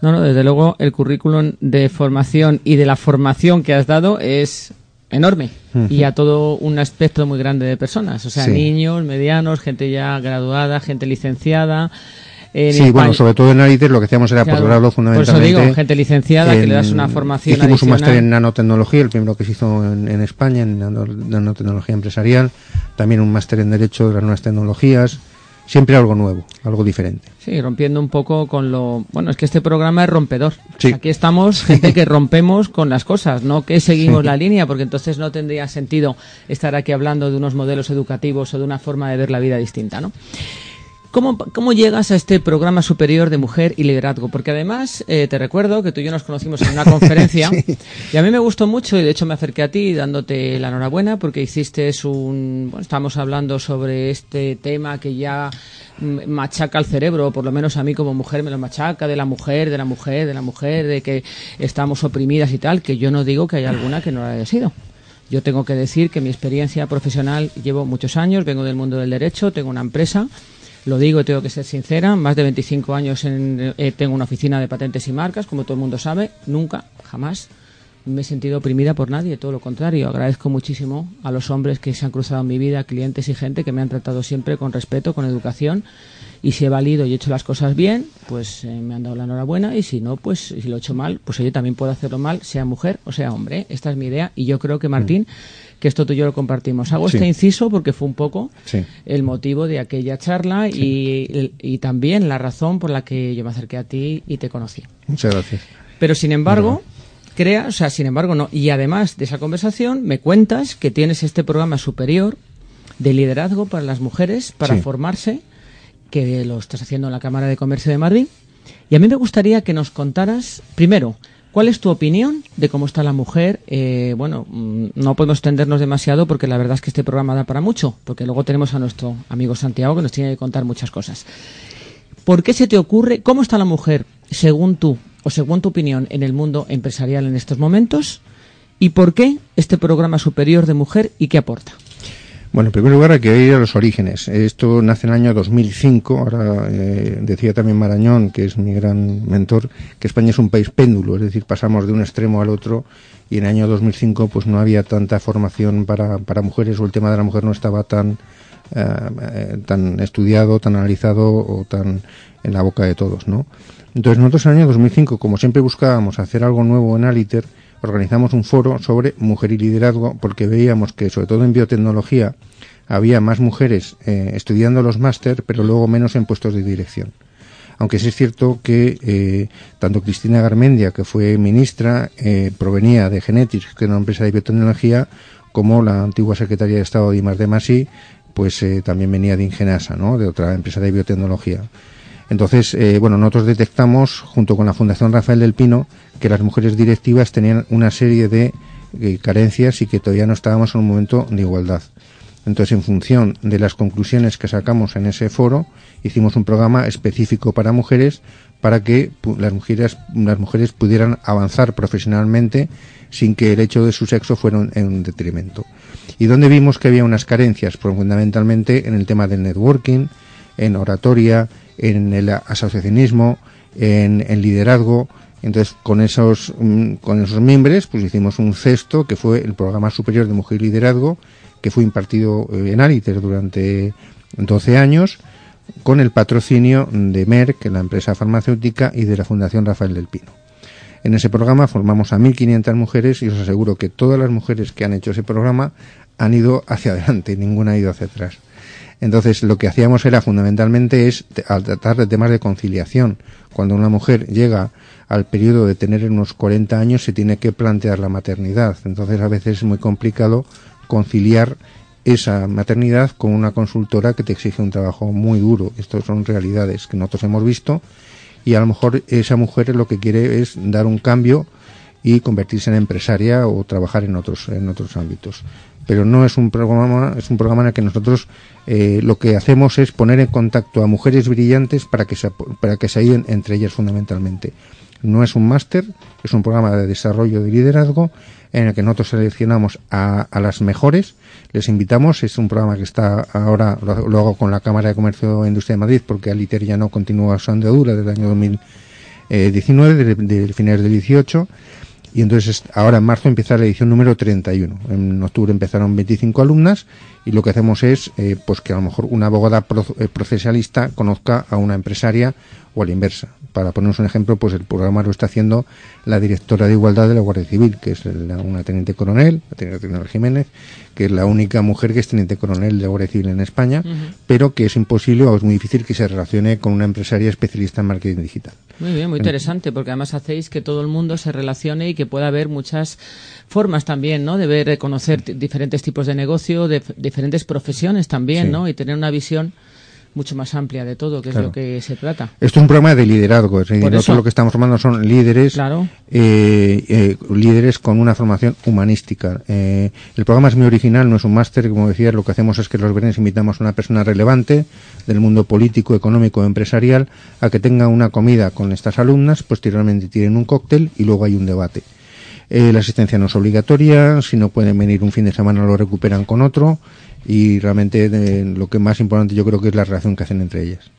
No, no, desde luego el currículum de formación y de la formación que has dado es enorme y a todo un aspecto muy grande de personas, o sea, Sí. niños, medianos, gente ya graduada, gente licenciada. En sí, bueno, sobre todo en Aliter lo que hacíamos era Claro. posgrado Por eso fundamentalmente. digo, gente licenciada que le das una formación Hicimos un máster en nanotecnología, el primero que se hizo en, en España, en nano- nanotecnología empresarial. También un máster en Derecho de las Nuevas Tecnologías. Siempre algo nuevo, algo diferente. Sí, rompiendo un poco con lo... Bueno, es que este programa es rompedor. Sí. Aquí estamos gente que rompemos con las cosas, no que seguimos la línea, porque entonces no tendría sentido estar aquí hablando de unos modelos educativos o de una forma de ver la vida distinta, ¿no? ¿Cómo, ¿Cómo llegas a este programa superior de mujer y liderazgo? Porque además eh, te recuerdo que tú y yo nos conocimos en una conferencia y a mí me gustó mucho y de hecho me acerqué a ti dándote la enhorabuena porque hiciste un... Bueno, estamos hablando sobre este tema que ya mm, machaca el cerebro, o por lo menos a mí como mujer me lo machaca, de la mujer, de la mujer, de la mujer, de que estamos oprimidas y tal, que yo no digo que haya alguna que no lo haya sido. Yo tengo que decir que mi experiencia profesional llevo muchos años, vengo del mundo del derecho, tengo una empresa lo digo tengo que ser sincera, más de 25 años en, eh, tengo una oficina de patentes y marcas, como todo el mundo sabe, nunca, jamás me he sentido oprimida por nadie, todo lo contrario. Agradezco muchísimo a los hombres que se han cruzado en mi vida, clientes y gente que me han tratado siempre con respeto, con educación. Y si he valido y he hecho las cosas bien, pues eh, me han dado la enhorabuena. Y si no, pues si lo he hecho mal, pues yo también puedo hacerlo mal, sea mujer o sea hombre. Esta es mi idea. Y yo creo que Martín, que esto tú y yo lo compartimos. Hago Sí. este inciso porque fue un poco Sí. el motivo de aquella charla y, y también la razón por la que yo me acerqué a ti y te conocí. Muchas gracias. Pero sin embargo, crea, o sea, sin embargo no. Y además de esa conversación, me cuentas que tienes este programa superior de liderazgo para las mujeres para formarse, que lo estás haciendo en la Cámara de Comercio de Madrid. Y a mí me gustaría que nos contaras, primero, ¿cuál es tu opinión de cómo está la mujer? Eh, bueno, mm, no podemos extendernos demasiado porque la verdad es que este programa da para mucho, porque luego tenemos a nuestro amigo Santiago que nos tiene que contar muchas cosas. ¿Por qué se te ocurre, cómo está la mujer, según tú, o según tu opinión, en el mundo empresarial en estos momentos? ¿Y por qué este programa superior de mujer y qué aporta? Bueno, en primer lugar hay que ir a los orígenes. Esto nace en el año 2005. Ahora eh, decía también Marañón, que es mi gran mentor, que España es un país péndulo, es decir, pasamos de un extremo al otro y en el año 2005 pues no había tanta formación para, para mujeres o el tema de la mujer no estaba tan eh, eh, tan estudiado, tan analizado o tan en la boca de todos, ¿no? Entonces nosotros en el año 2005, como siempre buscábamos hacer algo nuevo en Aliter, organizamos un foro sobre mujer y liderazgo porque veíamos que sobre todo en biotecnología había más mujeres eh, estudiando los máster, pero luego menos en puestos de dirección. Aunque sí es cierto que eh, tanto Cristina Garmendia, que fue ministra, eh, provenía de Genetics, que era una empresa de biotecnología, como la antigua secretaria de Estado de I+D+, I, pues eh, también venía de Ingenasa, ¿no? de otra empresa de biotecnología. Entonces, eh, bueno, nosotros detectamos, junto con la Fundación Rafael del Pino, que las mujeres directivas tenían una serie de eh, carencias y que todavía no estábamos en un momento de igualdad. Entonces, en función de las conclusiones que sacamos en ese foro, hicimos un programa específico para mujeres para que las mujeres, las mujeres pudieran avanzar profesionalmente sin que el hecho de su sexo fuera un, en un detrimento. Y donde vimos que había unas carencias, pues, fundamentalmente en el tema del networking, en oratoria, en el asociacionismo, en, en liderazgo. Entonces, con esos, mm, con esos miembros, pues hicimos un cesto que fue el programa superior de mujer y liderazgo, que fue impartido eh, en Aliter durante 12 años, con el patrocinio de Merck, la empresa farmacéutica, y de la Fundación Rafael del Pino. En ese programa formamos a 1.500 mujeres y os aseguro que todas las mujeres que han hecho ese programa han ido hacia adelante, ninguna ha ido hacia atrás. Entonces, lo que hacíamos era fundamentalmente es al tratar de temas de conciliación. Cuando una mujer llega al periodo de tener unos 40 años, se tiene que plantear la maternidad. Entonces, a veces es muy complicado conciliar esa maternidad con una consultora que te exige un trabajo muy duro. Estas son realidades que nosotros hemos visto y a lo mejor esa mujer lo que quiere es dar un cambio y convertirse en empresaria o trabajar en otros en otros ámbitos pero no es un programa es un programa en el que nosotros eh, lo que hacemos es poner en contacto a mujeres brillantes para que se para que se ayuden entre ellas fundamentalmente. No es un máster es un programa de desarrollo de liderazgo en el que nosotros seleccionamos a, a las mejores. Les invitamos es un programa que está ahora lo, hago con la Cámara de Comercio e Industria de Madrid porque Aliter ya no continúa su andadura desde el año 2019 de, de finales del 18 y entonces ahora en marzo empieza la edición número 31. En octubre empezaron 25 alumnas y lo que hacemos es eh, pues que a lo mejor una abogada eh, procesalista conozca a una empresaria o a la inversa. Para ponernos un ejemplo, pues el programa lo está haciendo la directora de Igualdad de la Guardia Civil, que es la- una teniente coronel, la teniente coronel Jiménez, que es la única mujer que es teniente coronel de la Guardia Civil en España, pero que es imposible o es muy difícil que se relacione con una empresaria especialista en marketing digital. Muy bien, muy interesante, porque además hacéis que todo el mundo se relacione y que pueda haber muchas formas también, ¿no? De ver, de conocer diferentes tipos de negocio, de diferentes profesiones también, Sí. ¿no? Y tener una visión mucho más amplia de todo, que es lo que se trata. Esto es un programa de liderazgo, es decir, Por nosotros eso. lo que estamos formando son líderes, Claro. eh, eh, líderes con una formación humanística. Eh, el programa es muy original, no es un máster, como decía, lo que hacemos es que los viernes invitamos a una persona relevante del mundo político, económico, empresarial, a que tenga una comida con estas alumnas, posteriormente tienen un cóctel y luego hay un debate. Eh, la asistencia no es obligatoria, si no pueden venir un fin de semana lo recuperan con otro y realmente eh, lo que más importante yo creo que es la relación que hacen entre ellas.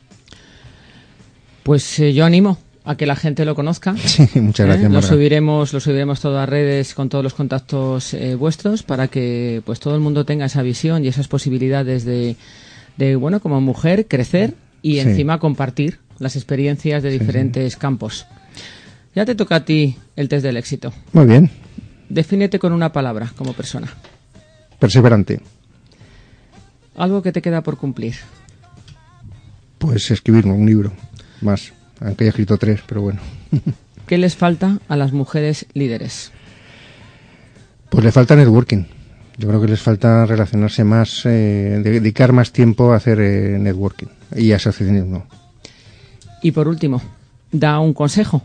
Pues eh, yo animo a que la gente lo conozca. Sí, muchas gracias, ¿eh? Lo subiremos, lo subiremos todo a redes con todos los contactos eh, vuestros para que pues todo el mundo tenga esa visión y esas posibilidades de, de bueno, como mujer, crecer y Sí. encima compartir las experiencias de diferentes campos. Ya te toca a ti el test del éxito. Muy bien, Defínete con una palabra como persona. perseverante. Algo que te queda por cumplir. Pues escribir un libro más, aunque haya escrito tres, pero bueno. ¿Qué les falta a las mujeres líderes? Pues le falta networking. Yo creo que les falta relacionarse más, eh, dedicar más tiempo a hacer eh, networking y asociacionismo. Y por último, da un consejo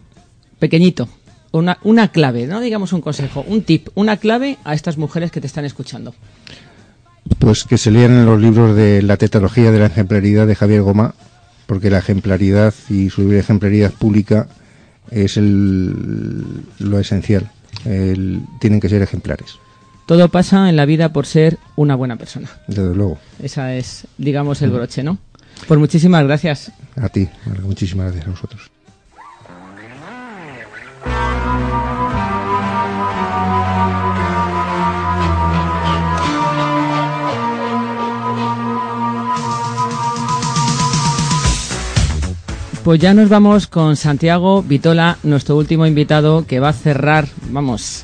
pequeñito, una, una clave, no digamos un consejo, un tip, una clave a estas mujeres que te están escuchando. Pues que se lean los libros de la tetralogía de la ejemplaridad de Javier Goma, porque la ejemplaridad y su ejemplaridad pública es el, lo esencial. El- tienen que ser ejemplares, Todo pasa en la vida por ser una buena persona. desde luego. Esa es, digamos, el broche, ¿no? Pues muchísimas gracias. A ti, muchísimas gracias a vosotros. Pues ya nos vamos con Santiago Vitola, nuestro último invitado, que va a cerrar, vamos,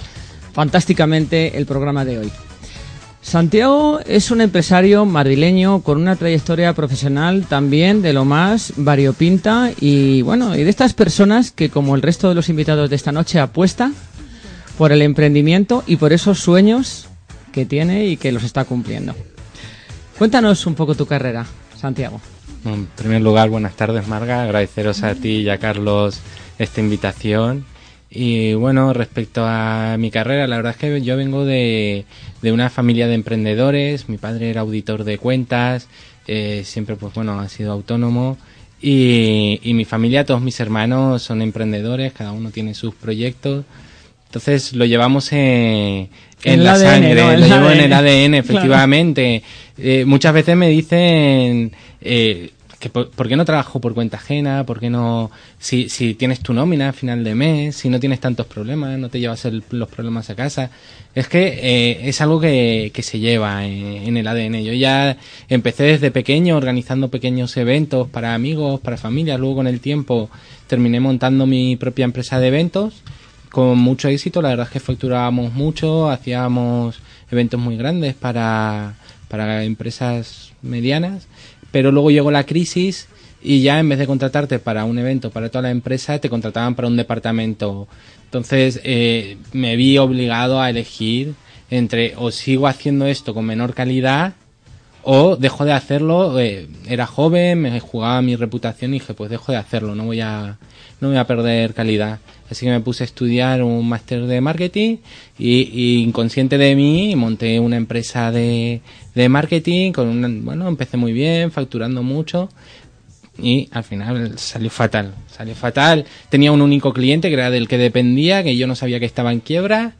fantásticamente el programa de hoy. Santiago es un empresario madrileño con una trayectoria profesional también de lo más variopinta y bueno, y de estas personas que como el resto de los invitados de esta noche apuesta por el emprendimiento y por esos sueños que tiene y que los está cumpliendo. Cuéntanos un poco tu carrera, Santiago. En primer lugar, buenas tardes, Marga. Agradeceros a ti y a Carlos esta invitación. Y bueno, respecto a mi carrera, la verdad es que yo vengo de, de una familia de emprendedores. Mi padre era auditor de cuentas, eh, siempre, pues bueno, ha sido autónomo. Y, y mi familia, todos mis hermanos son emprendedores, cada uno tiene sus proyectos. Entonces lo llevamos en, en la ADN, sangre, ¿no? En lo llevo en el ADN. Claro. efectivamente. Eh, muchas veces me dicen eh, que por, por qué no trabajo por cuenta ajena, por qué no, si, si tienes tu nómina a final de mes, si no tienes tantos problemas, no te llevas el- los problemas a casa. Es que eh, es algo que, que se lleva en, en el ADN. Yo ya empecé desde pequeño organizando pequeños eventos para amigos, para familias, luego con el tiempo terminé montando mi propia empresa de eventos con mucho éxito. La verdad es que facturábamos mucho, hacíamos eventos muy grandes para, para empresas medianas, pero luego llegó la crisis y ya en vez de contratarte para un evento para toda la empresa, te contrataban para un departamento. Entonces eh, me vi obligado a elegir entre o sigo haciendo esto con menor calidad o dejo de hacerlo, eh, era joven, me jugaba mi reputación y dije, pues dejo de hacerlo, no voy a, no voy a perder calidad. Así que me puse a estudiar un máster de marketing y, y inconsciente de mí monté una empresa de, de marketing con una, bueno, empecé muy bien, facturando mucho y al final salió fatal, salió fatal. Tenía un único cliente que era del que dependía, que yo no sabía que estaba en quiebra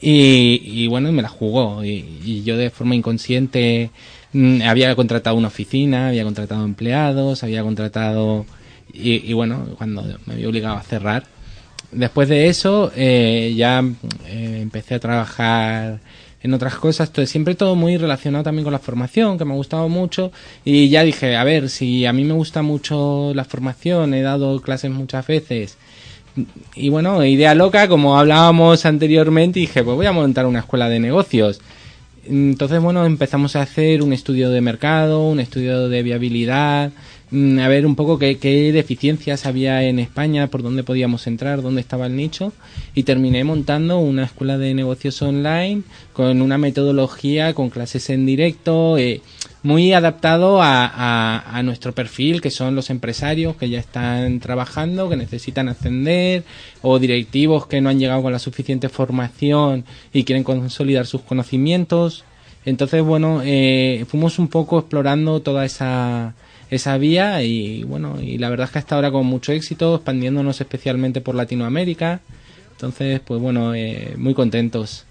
y, y bueno, me la jugó y, y yo de forma inconsciente mm, había contratado una oficina, había contratado empleados, había contratado y, y bueno, cuando me vi obligado a cerrar. Después de eso eh, ya eh, empecé a trabajar en otras cosas, todo, siempre todo muy relacionado también con la formación, que me ha gustado mucho, y ya dije, a ver, si a mí me gusta mucho la formación, he dado clases muchas veces, y bueno, idea loca, como hablábamos anteriormente, dije, pues voy a montar una escuela de negocios. Entonces, bueno, empezamos a hacer un estudio de mercado, un estudio de viabilidad, mm, a ver un poco qué, qué, deficiencias había en España, por dónde podíamos entrar, dónde estaba el nicho, y terminé montando una escuela de negocios online con una metodología, con clases en directo, eh, muy adaptado a, a, nuestro perfil, que son los empresarios que ya están trabajando, que necesitan ascender, o directivos que no han llegado con la suficiente formación y quieren consolidar sus conocimientos. Entonces, bueno, eh, fuimos un poco explorando toda esa, esa vía y bueno, y la verdad es que hasta ahora con mucho éxito, expandiéndonos especialmente por Latinoamérica. Entonces, pues bueno, eh, muy contentos.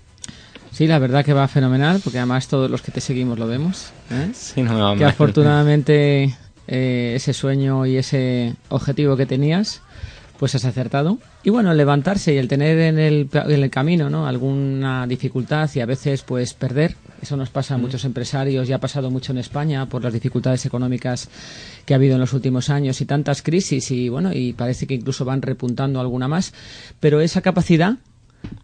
Sí, la verdad que va fenomenal, porque además todos los que te seguimos lo vemos. ¿eh? Sí, no, que afortunadamente eh, ese sueño y ese objetivo que tenías, pues has acertado. Y bueno, levantarse y el tener en el, en el camino ¿no? alguna dificultad y a veces pues perder, eso nos pasa a muchos empresarios y ha pasado mucho en España por las dificultades económicas que ha habido en los últimos años y tantas crisis y bueno, y parece que incluso van repuntando alguna más, pero esa capacidad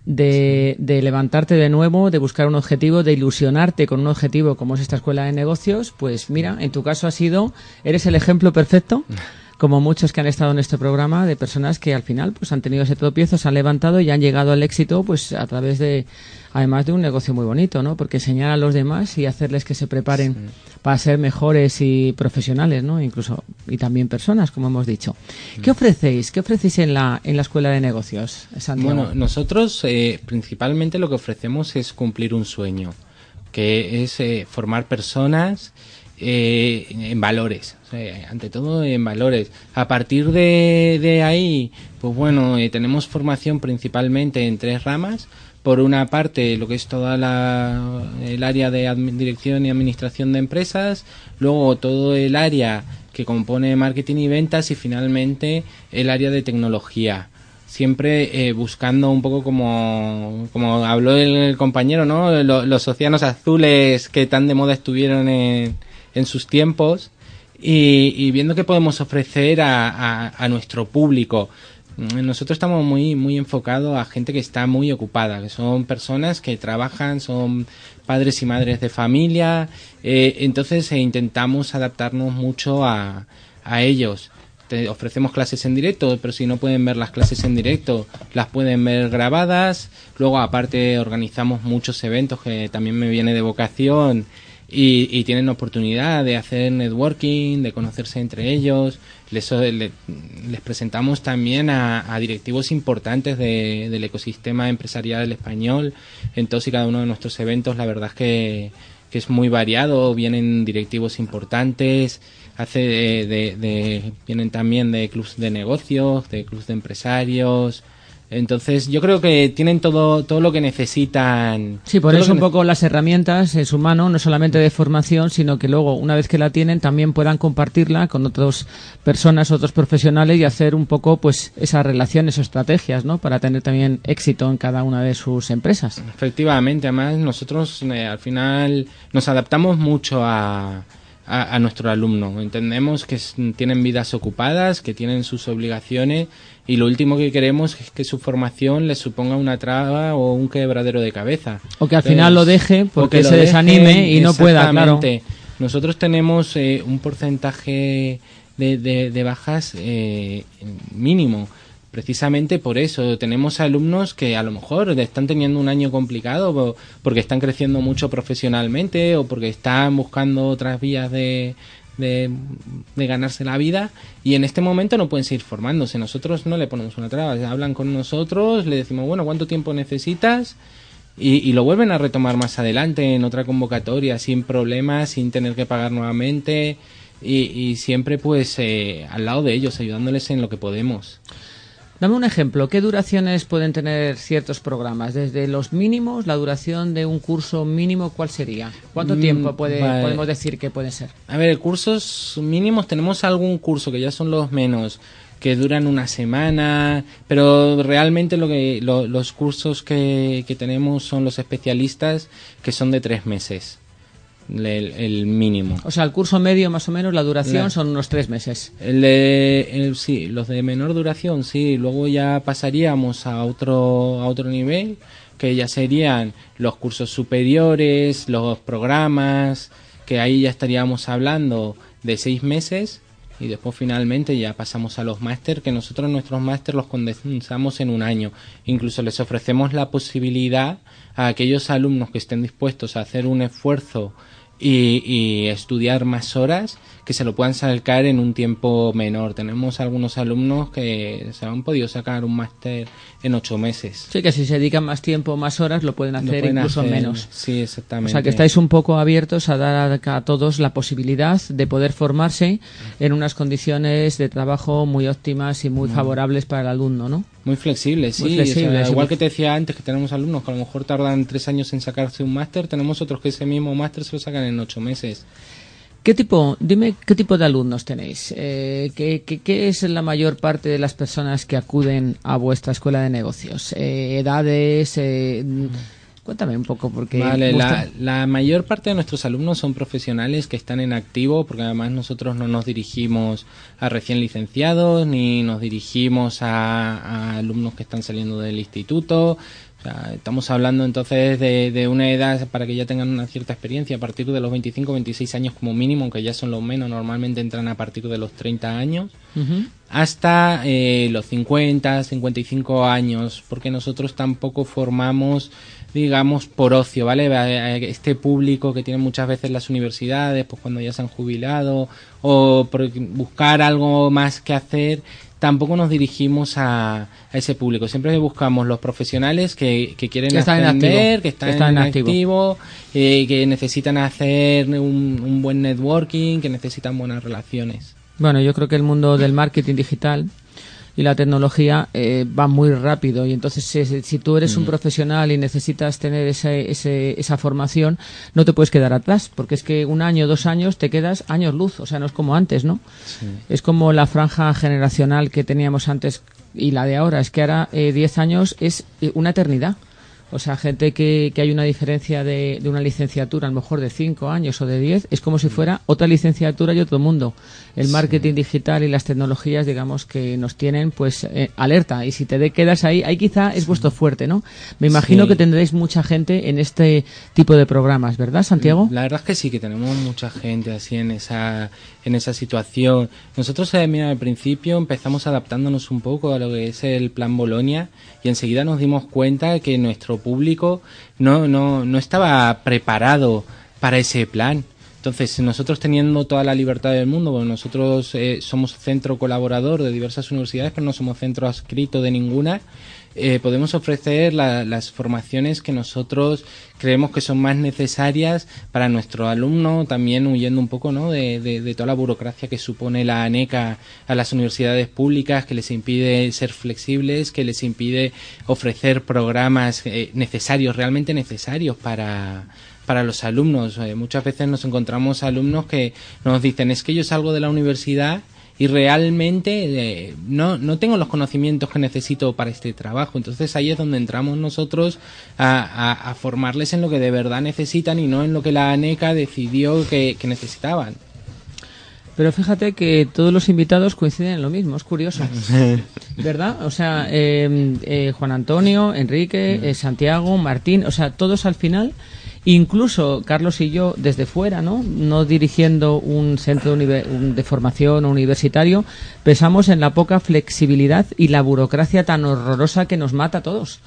de, de, levantarte de nuevo, de buscar un objetivo, de ilusionarte con un objetivo como es esta escuela de negocios, pues mira, en tu caso ha sido, eres el ejemplo perfecto, como muchos que han estado en este programa, de personas que al final pues han tenido ese tropiezo, se han levantado y han llegado al éxito pues a través de, además de un negocio muy bonito, ¿no? Porque enseñar a los demás y hacerles que se preparen sí. para ser mejores y profesionales, ¿no? Incluso, y también personas, como hemos dicho. ¿Qué ofrecéis? ¿Qué ofrecéis en la, en la Escuela de Negocios, Santiago? Bueno, nosotros eh, principalmente lo que ofrecemos es cumplir un sueño, que es eh, formar personas eh, en valores, ante todo en valores. A partir de, de ahí, pues bueno, eh, tenemos formación principalmente en tres ramas. Por una parte, lo que es toda la, el área de dirección y administración de empresas, luego todo el área que compone marketing y ventas y finalmente el área de tecnología siempre eh, buscando un poco como, como habló el, el compañero, ¿no? Los, los océanos azules que tan de moda estuvieron en, en sus tiempos y, viendo qué podemos ofrecer a, a, nuestro público. Nosotros estamos muy, muy enfocados a gente que está muy ocupada, que son personas que trabajan, son padres y madres de familia, eh, entonces eh, intentamos adaptarnos mucho a, a ellos. Ofrecemos clases en directo, pero si no pueden ver las clases en directo, las pueden ver grabadas. Luego, aparte, organizamos muchos eventos que también me viene de vocación y, y, tienen oportunidad de hacer networking, de conocerse entre ellos. Les, les, presentamos también a, a directivos importantes de, del ecosistema empresarial español en todos y cada uno de nuestros eventos. La verdad es que, es muy variado, vienen directivos importantes, hace de, de, vienen también de clubs de negocios, de clubs de empresarios, entonces, yo creo que tienen todo, todo lo que necesitan. Sí, por eso un poco las herramientas en su mano, no solamente de formación, sino que luego, una vez que la tienen, también puedan compartirla con otras personas, otros profesionales y hacer un poco, pues, esas relaciones o estrategias, ¿no? Para tener también éxito en cada una de sus empresas. Efectivamente, además, nosotros eh, al final nos adaptamos mucho a, a, a, nuestro alumno. Entendemos que tienen vidas ocupadas, que tienen sus obligaciones y lo último que queremos es que su formación les suponga una traba o un quebradero de cabeza. O que al Entonces, final lo deje porque se desanime y no pueda, claro. Nosotros tenemos eh, un porcentaje de, de, de bajas eh, mínimo. Precisamente por eso tenemos alumnos que a lo mejor están teniendo un año complicado porque están creciendo mucho profesionalmente o porque están buscando otras vías de, ganarse la vida y en este momento no pueden seguir formándose. Nosotros no le ponemos una traba, hablan con nosotros, le decimos, bueno, ¿cuánto tiempo necesitas? Y, y, lo vuelven a retomar más adelante en otra convocatoria sin problemas, sin tener que pagar nuevamente y, y siempre pues eh, al lado de ellos, ayudándoles en lo que podemos. Dame un ejemplo, ¿qué duraciones pueden tener ciertos programas? Desde los mínimos, la duración de un curso mínimo, ¿cuál sería? ¿Cuánto mm, tiempo puede, vale. podemos decir que puede ser? A ver, cursos mínimos, tenemos algún curso que ya son los menos, que duran una semana, pero realmente lo que los cursos que, que tenemos son los especialistas que son de tres meses. El, mínimo. O sea, el curso medio más o menos, la duración son unos tres meses. El de, sí, los de menor duración, sí. Luego ya pasaríamos a otro, a otro nivel, que ya serían los cursos superiores, los programas, que ahí ya estaríamos hablando de seis meses y después finalmente ya pasamos a los máster, que nosotros nuestros máster los condensamos en un año. Incluso les ofrecemos la posibilidad a aquellos alumnos que estén dispuestos a hacer un esfuerzo y, y estudiar más horas, que se lo puedan sacar en un tiempo menor. Tenemos algunos alumnos que se han podido sacar un máster en ocho meses. Sí, que si se dedican más tiempo, más horas, lo pueden hacer incluso menos. Sí, exactamente. O sea, que estáis un poco abiertos a dar a, todos la posibilidad de poder formarse en unas condiciones de trabajo muy óptimas y muy mm. favorables para el alumno, ¿no? Muy flexibles, sí. igual que te decía antes que tenemos alumnos que a lo mejor tardan tres años en sacarse un máster, tenemos otros que ese mismo máster se lo sacan en ocho meses. ¿Qué tipo, dime, qué tipo de alumnos tenéis? Eh, ¿qué, qué, es la mayor parte de las personas que acuden a vuestra escuela de negocios? Eh, ¿Edades? Eh, cuéntame un poco, porque... Vale, la, la, mayor parte de nuestros alumnos son profesionales que están en activo, porque además nosotros no nos dirigimos a recién licenciados, ni nos dirigimos a, a alumnos que están saliendo del instituto, estamos hablando entonces de, una edad para que ya tengan una cierta experiencia a partir de los 25 26 años como mínimo, aunque ya son los menos, normalmente entran a partir de los 30 años, hasta eh, los 50, 55 años, porque nosotros tampoco formamos digamos, por ocio, ¿vale? Este público que tiene muchas veces las universidades, pues cuando ya se han jubilado, o por buscar algo más que hacer, tampoco nos dirigimos a, ese público. Siempre buscamos los profesionales que, que quieren aprender, que están, en activo, eh, que necesitan hacer un, un buen networking, que necesitan buenas relaciones. Bueno, yo creo que el mundo del marketing digital y la tecnología eh, va muy rápido. Y entonces si, tú eres un mm. profesional y necesitas tener ese, esa formación no te puedes quedar atrás porque es que un año dos años te quedas años luz o sea no es como antes no es como la franja generacional que teníamos antes y la de ahora. Es que ahora eh, diez años es eh, una eternidad o sea, gente que, que hay una diferencia de, de, una licenciatura, a lo mejor de 5 años o de 10, es como si fuera otra licenciatura y otro mundo. El marketing digital y las tecnologías, digamos, que nos tienen pues eh, alerta. Y si te quedas ahí, ahí quizá es vuestro fuerte, ¿no? Me imagino que tendréis mucha gente en este tipo de programas, ¿verdad, Santiago? La verdad es que sí, que tenemos mucha gente así en esa, en esa situación. Nosotros, eh, mira, al principio empezamos adaptándonos un poco a lo que es el plan Bolonia y enseguida nos dimos cuenta que nuestro público no, no, no estaba preparado para ese plan. Entonces, nosotros teniendo toda la libertad del mundo, bueno, nosotros eh, somos centro colaborador de diversas universidades, pero no somos centro adscrito de ninguna, eh, podemos ofrecer las formaciones que nosotros creemos que son más necesarias para nuestro alumno, también huyendo un poco ¿no? de, toda la burocracia que supone la ANECA a las universidades públicas, que les impide ser flexibles, que les impide ofrecer programas eh, necesarios, realmente necesarios para, para los alumnos. Eh, muchas veces nos encontramos alumnos que nos dicen es que yo salgo de la universidad y realmente eh, no, no tengo los conocimientos que necesito para este trabajo. Entonces ahí es donde entramos nosotros a, formarles en lo que de verdad necesitan y no en lo que la ANECA decidió que, necesitaban. Pero fíjate que todos los invitados coinciden en lo mismo, es curioso. ¿Verdad? O sea, em, eh, Juan Antonio, Enrique, eh, Santiago, Martín, o sea, todos al final Incluso Carlos y yo desde fuera, ¿no? No dirigiendo un centro de formación universitario, pensamos en la poca flexibilidad y la burocracia tan horrorosa que nos mata a todos.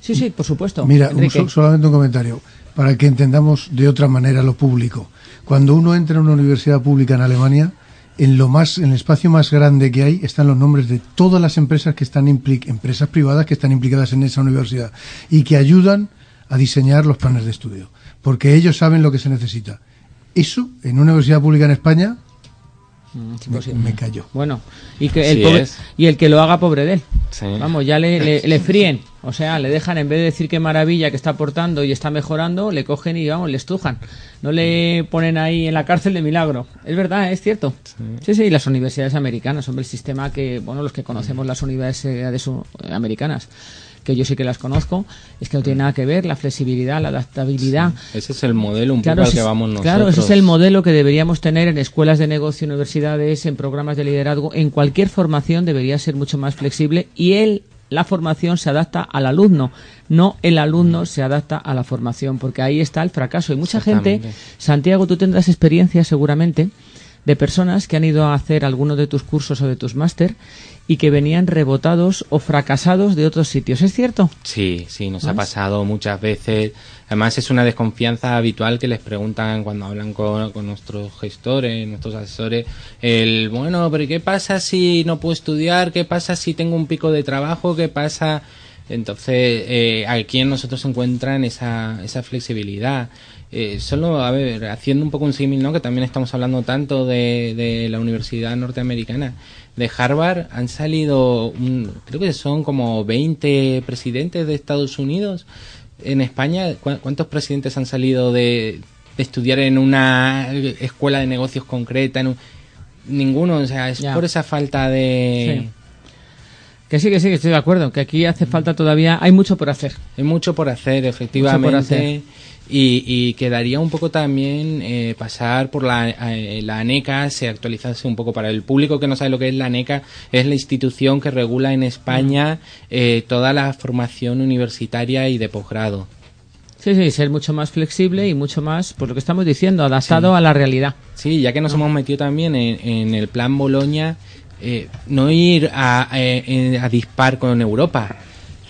Sí, sí, por supuesto. Mira, solamente un comentario para que entendamos de otra manera lo público. Cuando uno entra en una universidad pública en Alemania, en lo más en el espacio más grande que hay están los nombres de todas las empresas que están empresas privadas que están implicadas en esa universidad y que ayudan a diseñar los planes de estudio, porque ellos saben lo que se necesita. Eso, en una universidad pública en España, Mm, Me, cayó. Bueno, y que el Sí pobre- y el que lo haga pobre de él. Sí. Vamos, ya le, le, le fríen. O sea, le dejan, en vez de decir qué maravilla que está aportando y está mejorando, le cogen y vamos, le estrujan. No le ponen ahí en la cárcel de milagro. Es verdad, es cierto. Sí, sí, y las universidades americanas, hombre, el sistema que, bueno, los que conocemos las universidades u- americanas, que yo sí que las conozco, es que no tiene nada que ver la flexibilidad, la adaptabilidad. Ese es el modelo un Claro, poco al que vamos nosotros. claro, ese es el modelo que deberíamos tener en escuelas de negocio, universidades, en programas de liderazgo, en cualquier formación debería ser mucho más flexible y él, la formación se adapta al alumno, no el alumno se adapta a la formación, porque ahí está el fracaso. Y mucha gente. Santiago, tú tendrás experiencia seguramente de personas que han ido a hacer alguno de tus cursos o de tus máster y que venían rebotados o fracasados de otros sitios. ¿Es cierto? Sí, sí, nos ¿Más? ha pasado muchas veces. Además es una desconfianza habitual que les preguntan cuando hablan con, con nuestros gestores, nuestros asesores, el, bueno, pero ¿qué pasa si no puedo estudiar? ¿Qué pasa si tengo un pico de trabajo? ¿Qué pasa? Entonces, eh, aquí en nosotros se encuentran esa, esa flexibilidad. Eh, solo, a ver, haciendo un poco un símil, ¿no? Que también estamos hablando tanto de, de la Universidad Norteamericana. De Harvard han salido, un- creo que son como 20 presidentes de Estados Unidos. En España, ¿cu- ¿cuántos presidentes han salido de, de estudiar en una escuela de negocios concreta? En un- ninguno, o sea, es por esa falta de... Sí. Que sí, que sí, que estoy de acuerdo, que aquí hace falta todavía, hay mucho por hacer. Hay mucho por hacer, efectivamente. hacer. Y, y quedaría un poco también eh, pasar por la, eh, la ANECA, se actualizase un poco para el público que no sabe lo que es la ANECA, es la institución que regula en España eh, toda la formación universitaria y de posgrado. Sí, sí, ser mucho más flexible y mucho más, pues lo que estamos diciendo, adaptado a la realidad. Sí, ya que nos hemos metido también en, en el plan Boloña, eh, no ir a, a, eh, a dispar con Europa.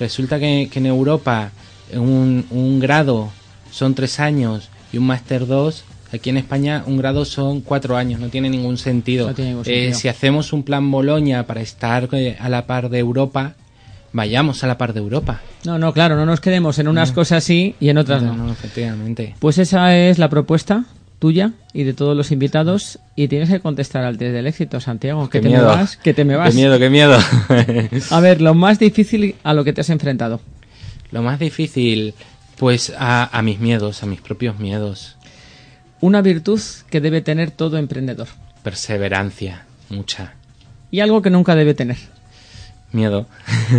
Resulta que, que en Europa un, un grado son tres años y un máster dos. Aquí en España un grado son cuatro años, no tiene ningún sentido. No tiene ningún Eh, si hacemos un plan Boloña para estar eh, a la par de Europa, vayamos a la par de Europa. No, no, claro, no nos quedemos en unas cosas sí y en otras no. No, no, efectivamente. Pues esa es la propuesta tuya y de todos los invitados y tienes que contestar al test del éxito, Santiago, que te miedo. me vas, que te me vas. Qué miedo, qué miedo. A ver, lo más difícil a lo que te has enfrentado. Lo más difícil, pues a, a mis miedos, a mis propios miedos. Una virtud que debe tener todo emprendedor Perseverancia, mucha. y algo que nunca debe tener. Miedo.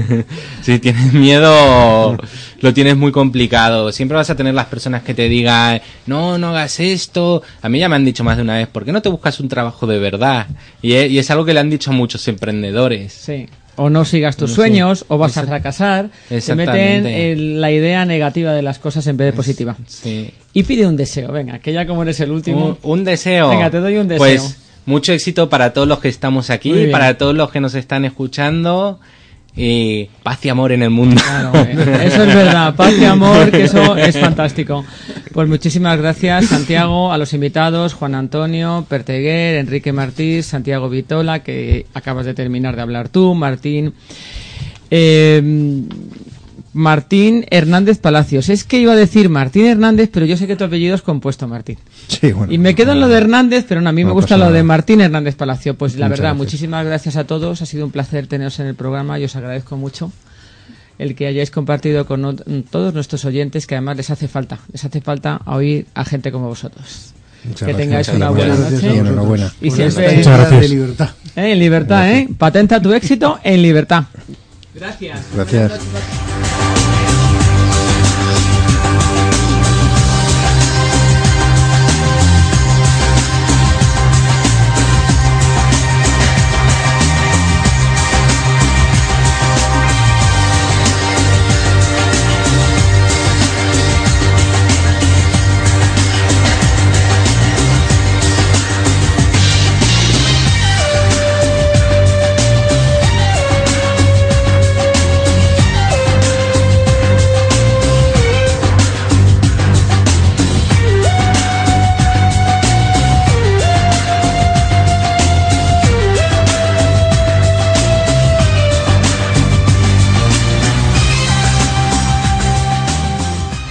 si tienes miedo, lo tienes muy complicado. Siempre vas a tener las personas que te digan, no, no hagas esto. A mí ya me han dicho más de una vez, ¿por qué no te buscas un trabajo de verdad? Y es, y es algo que le han dicho a muchos emprendedores. Sí. O no sigas tus No sé. sueños, o vas a fracasar. Se Exactamente. meten en la idea negativa de las cosas en vez de positiva. Sí. Y pide un deseo, venga, que ya como eres el último. Un, un deseo. Venga, te doy un deseo. Pues mucho éxito para todos los que estamos aquí, para todos los que nos están escuchando. Y paz y amor en el mundo. Claro, eh, eso es verdad, paz y amor, que eso es fantástico. Pues muchísimas gracias, Santiago, a los invitados, Juan Antonio, Perteguer, Enrique Martí, Santiago Vitola, que acabas de terminar de hablar tú, Martín. Eh, Martín Hernández Palacios. Es que iba a decir Martín Hernández, pero yo sé que tu apellido es compuesto, Martín. Sí, bueno. Y me quedo en lo de Hernández, pero no, a mí me gusta lo de. Martín Hernández Palacio. Pues la Muchas verdad, gracias. muchísimas gracias a todos. Ha sido un placer teneros en el programa y os agradezco mucho el que hayáis compartido con todos nuestros oyentes, que además les hace falta, les hace falta oír a gente como vosotros. Muchas que gracias. tengáis una buena noche. Y enhorabuena. Y Por siempre- gracias. de libertad. Eh, En libertad, ¿eh? Patenta tu éxito en libertad. Gracias. Gracias.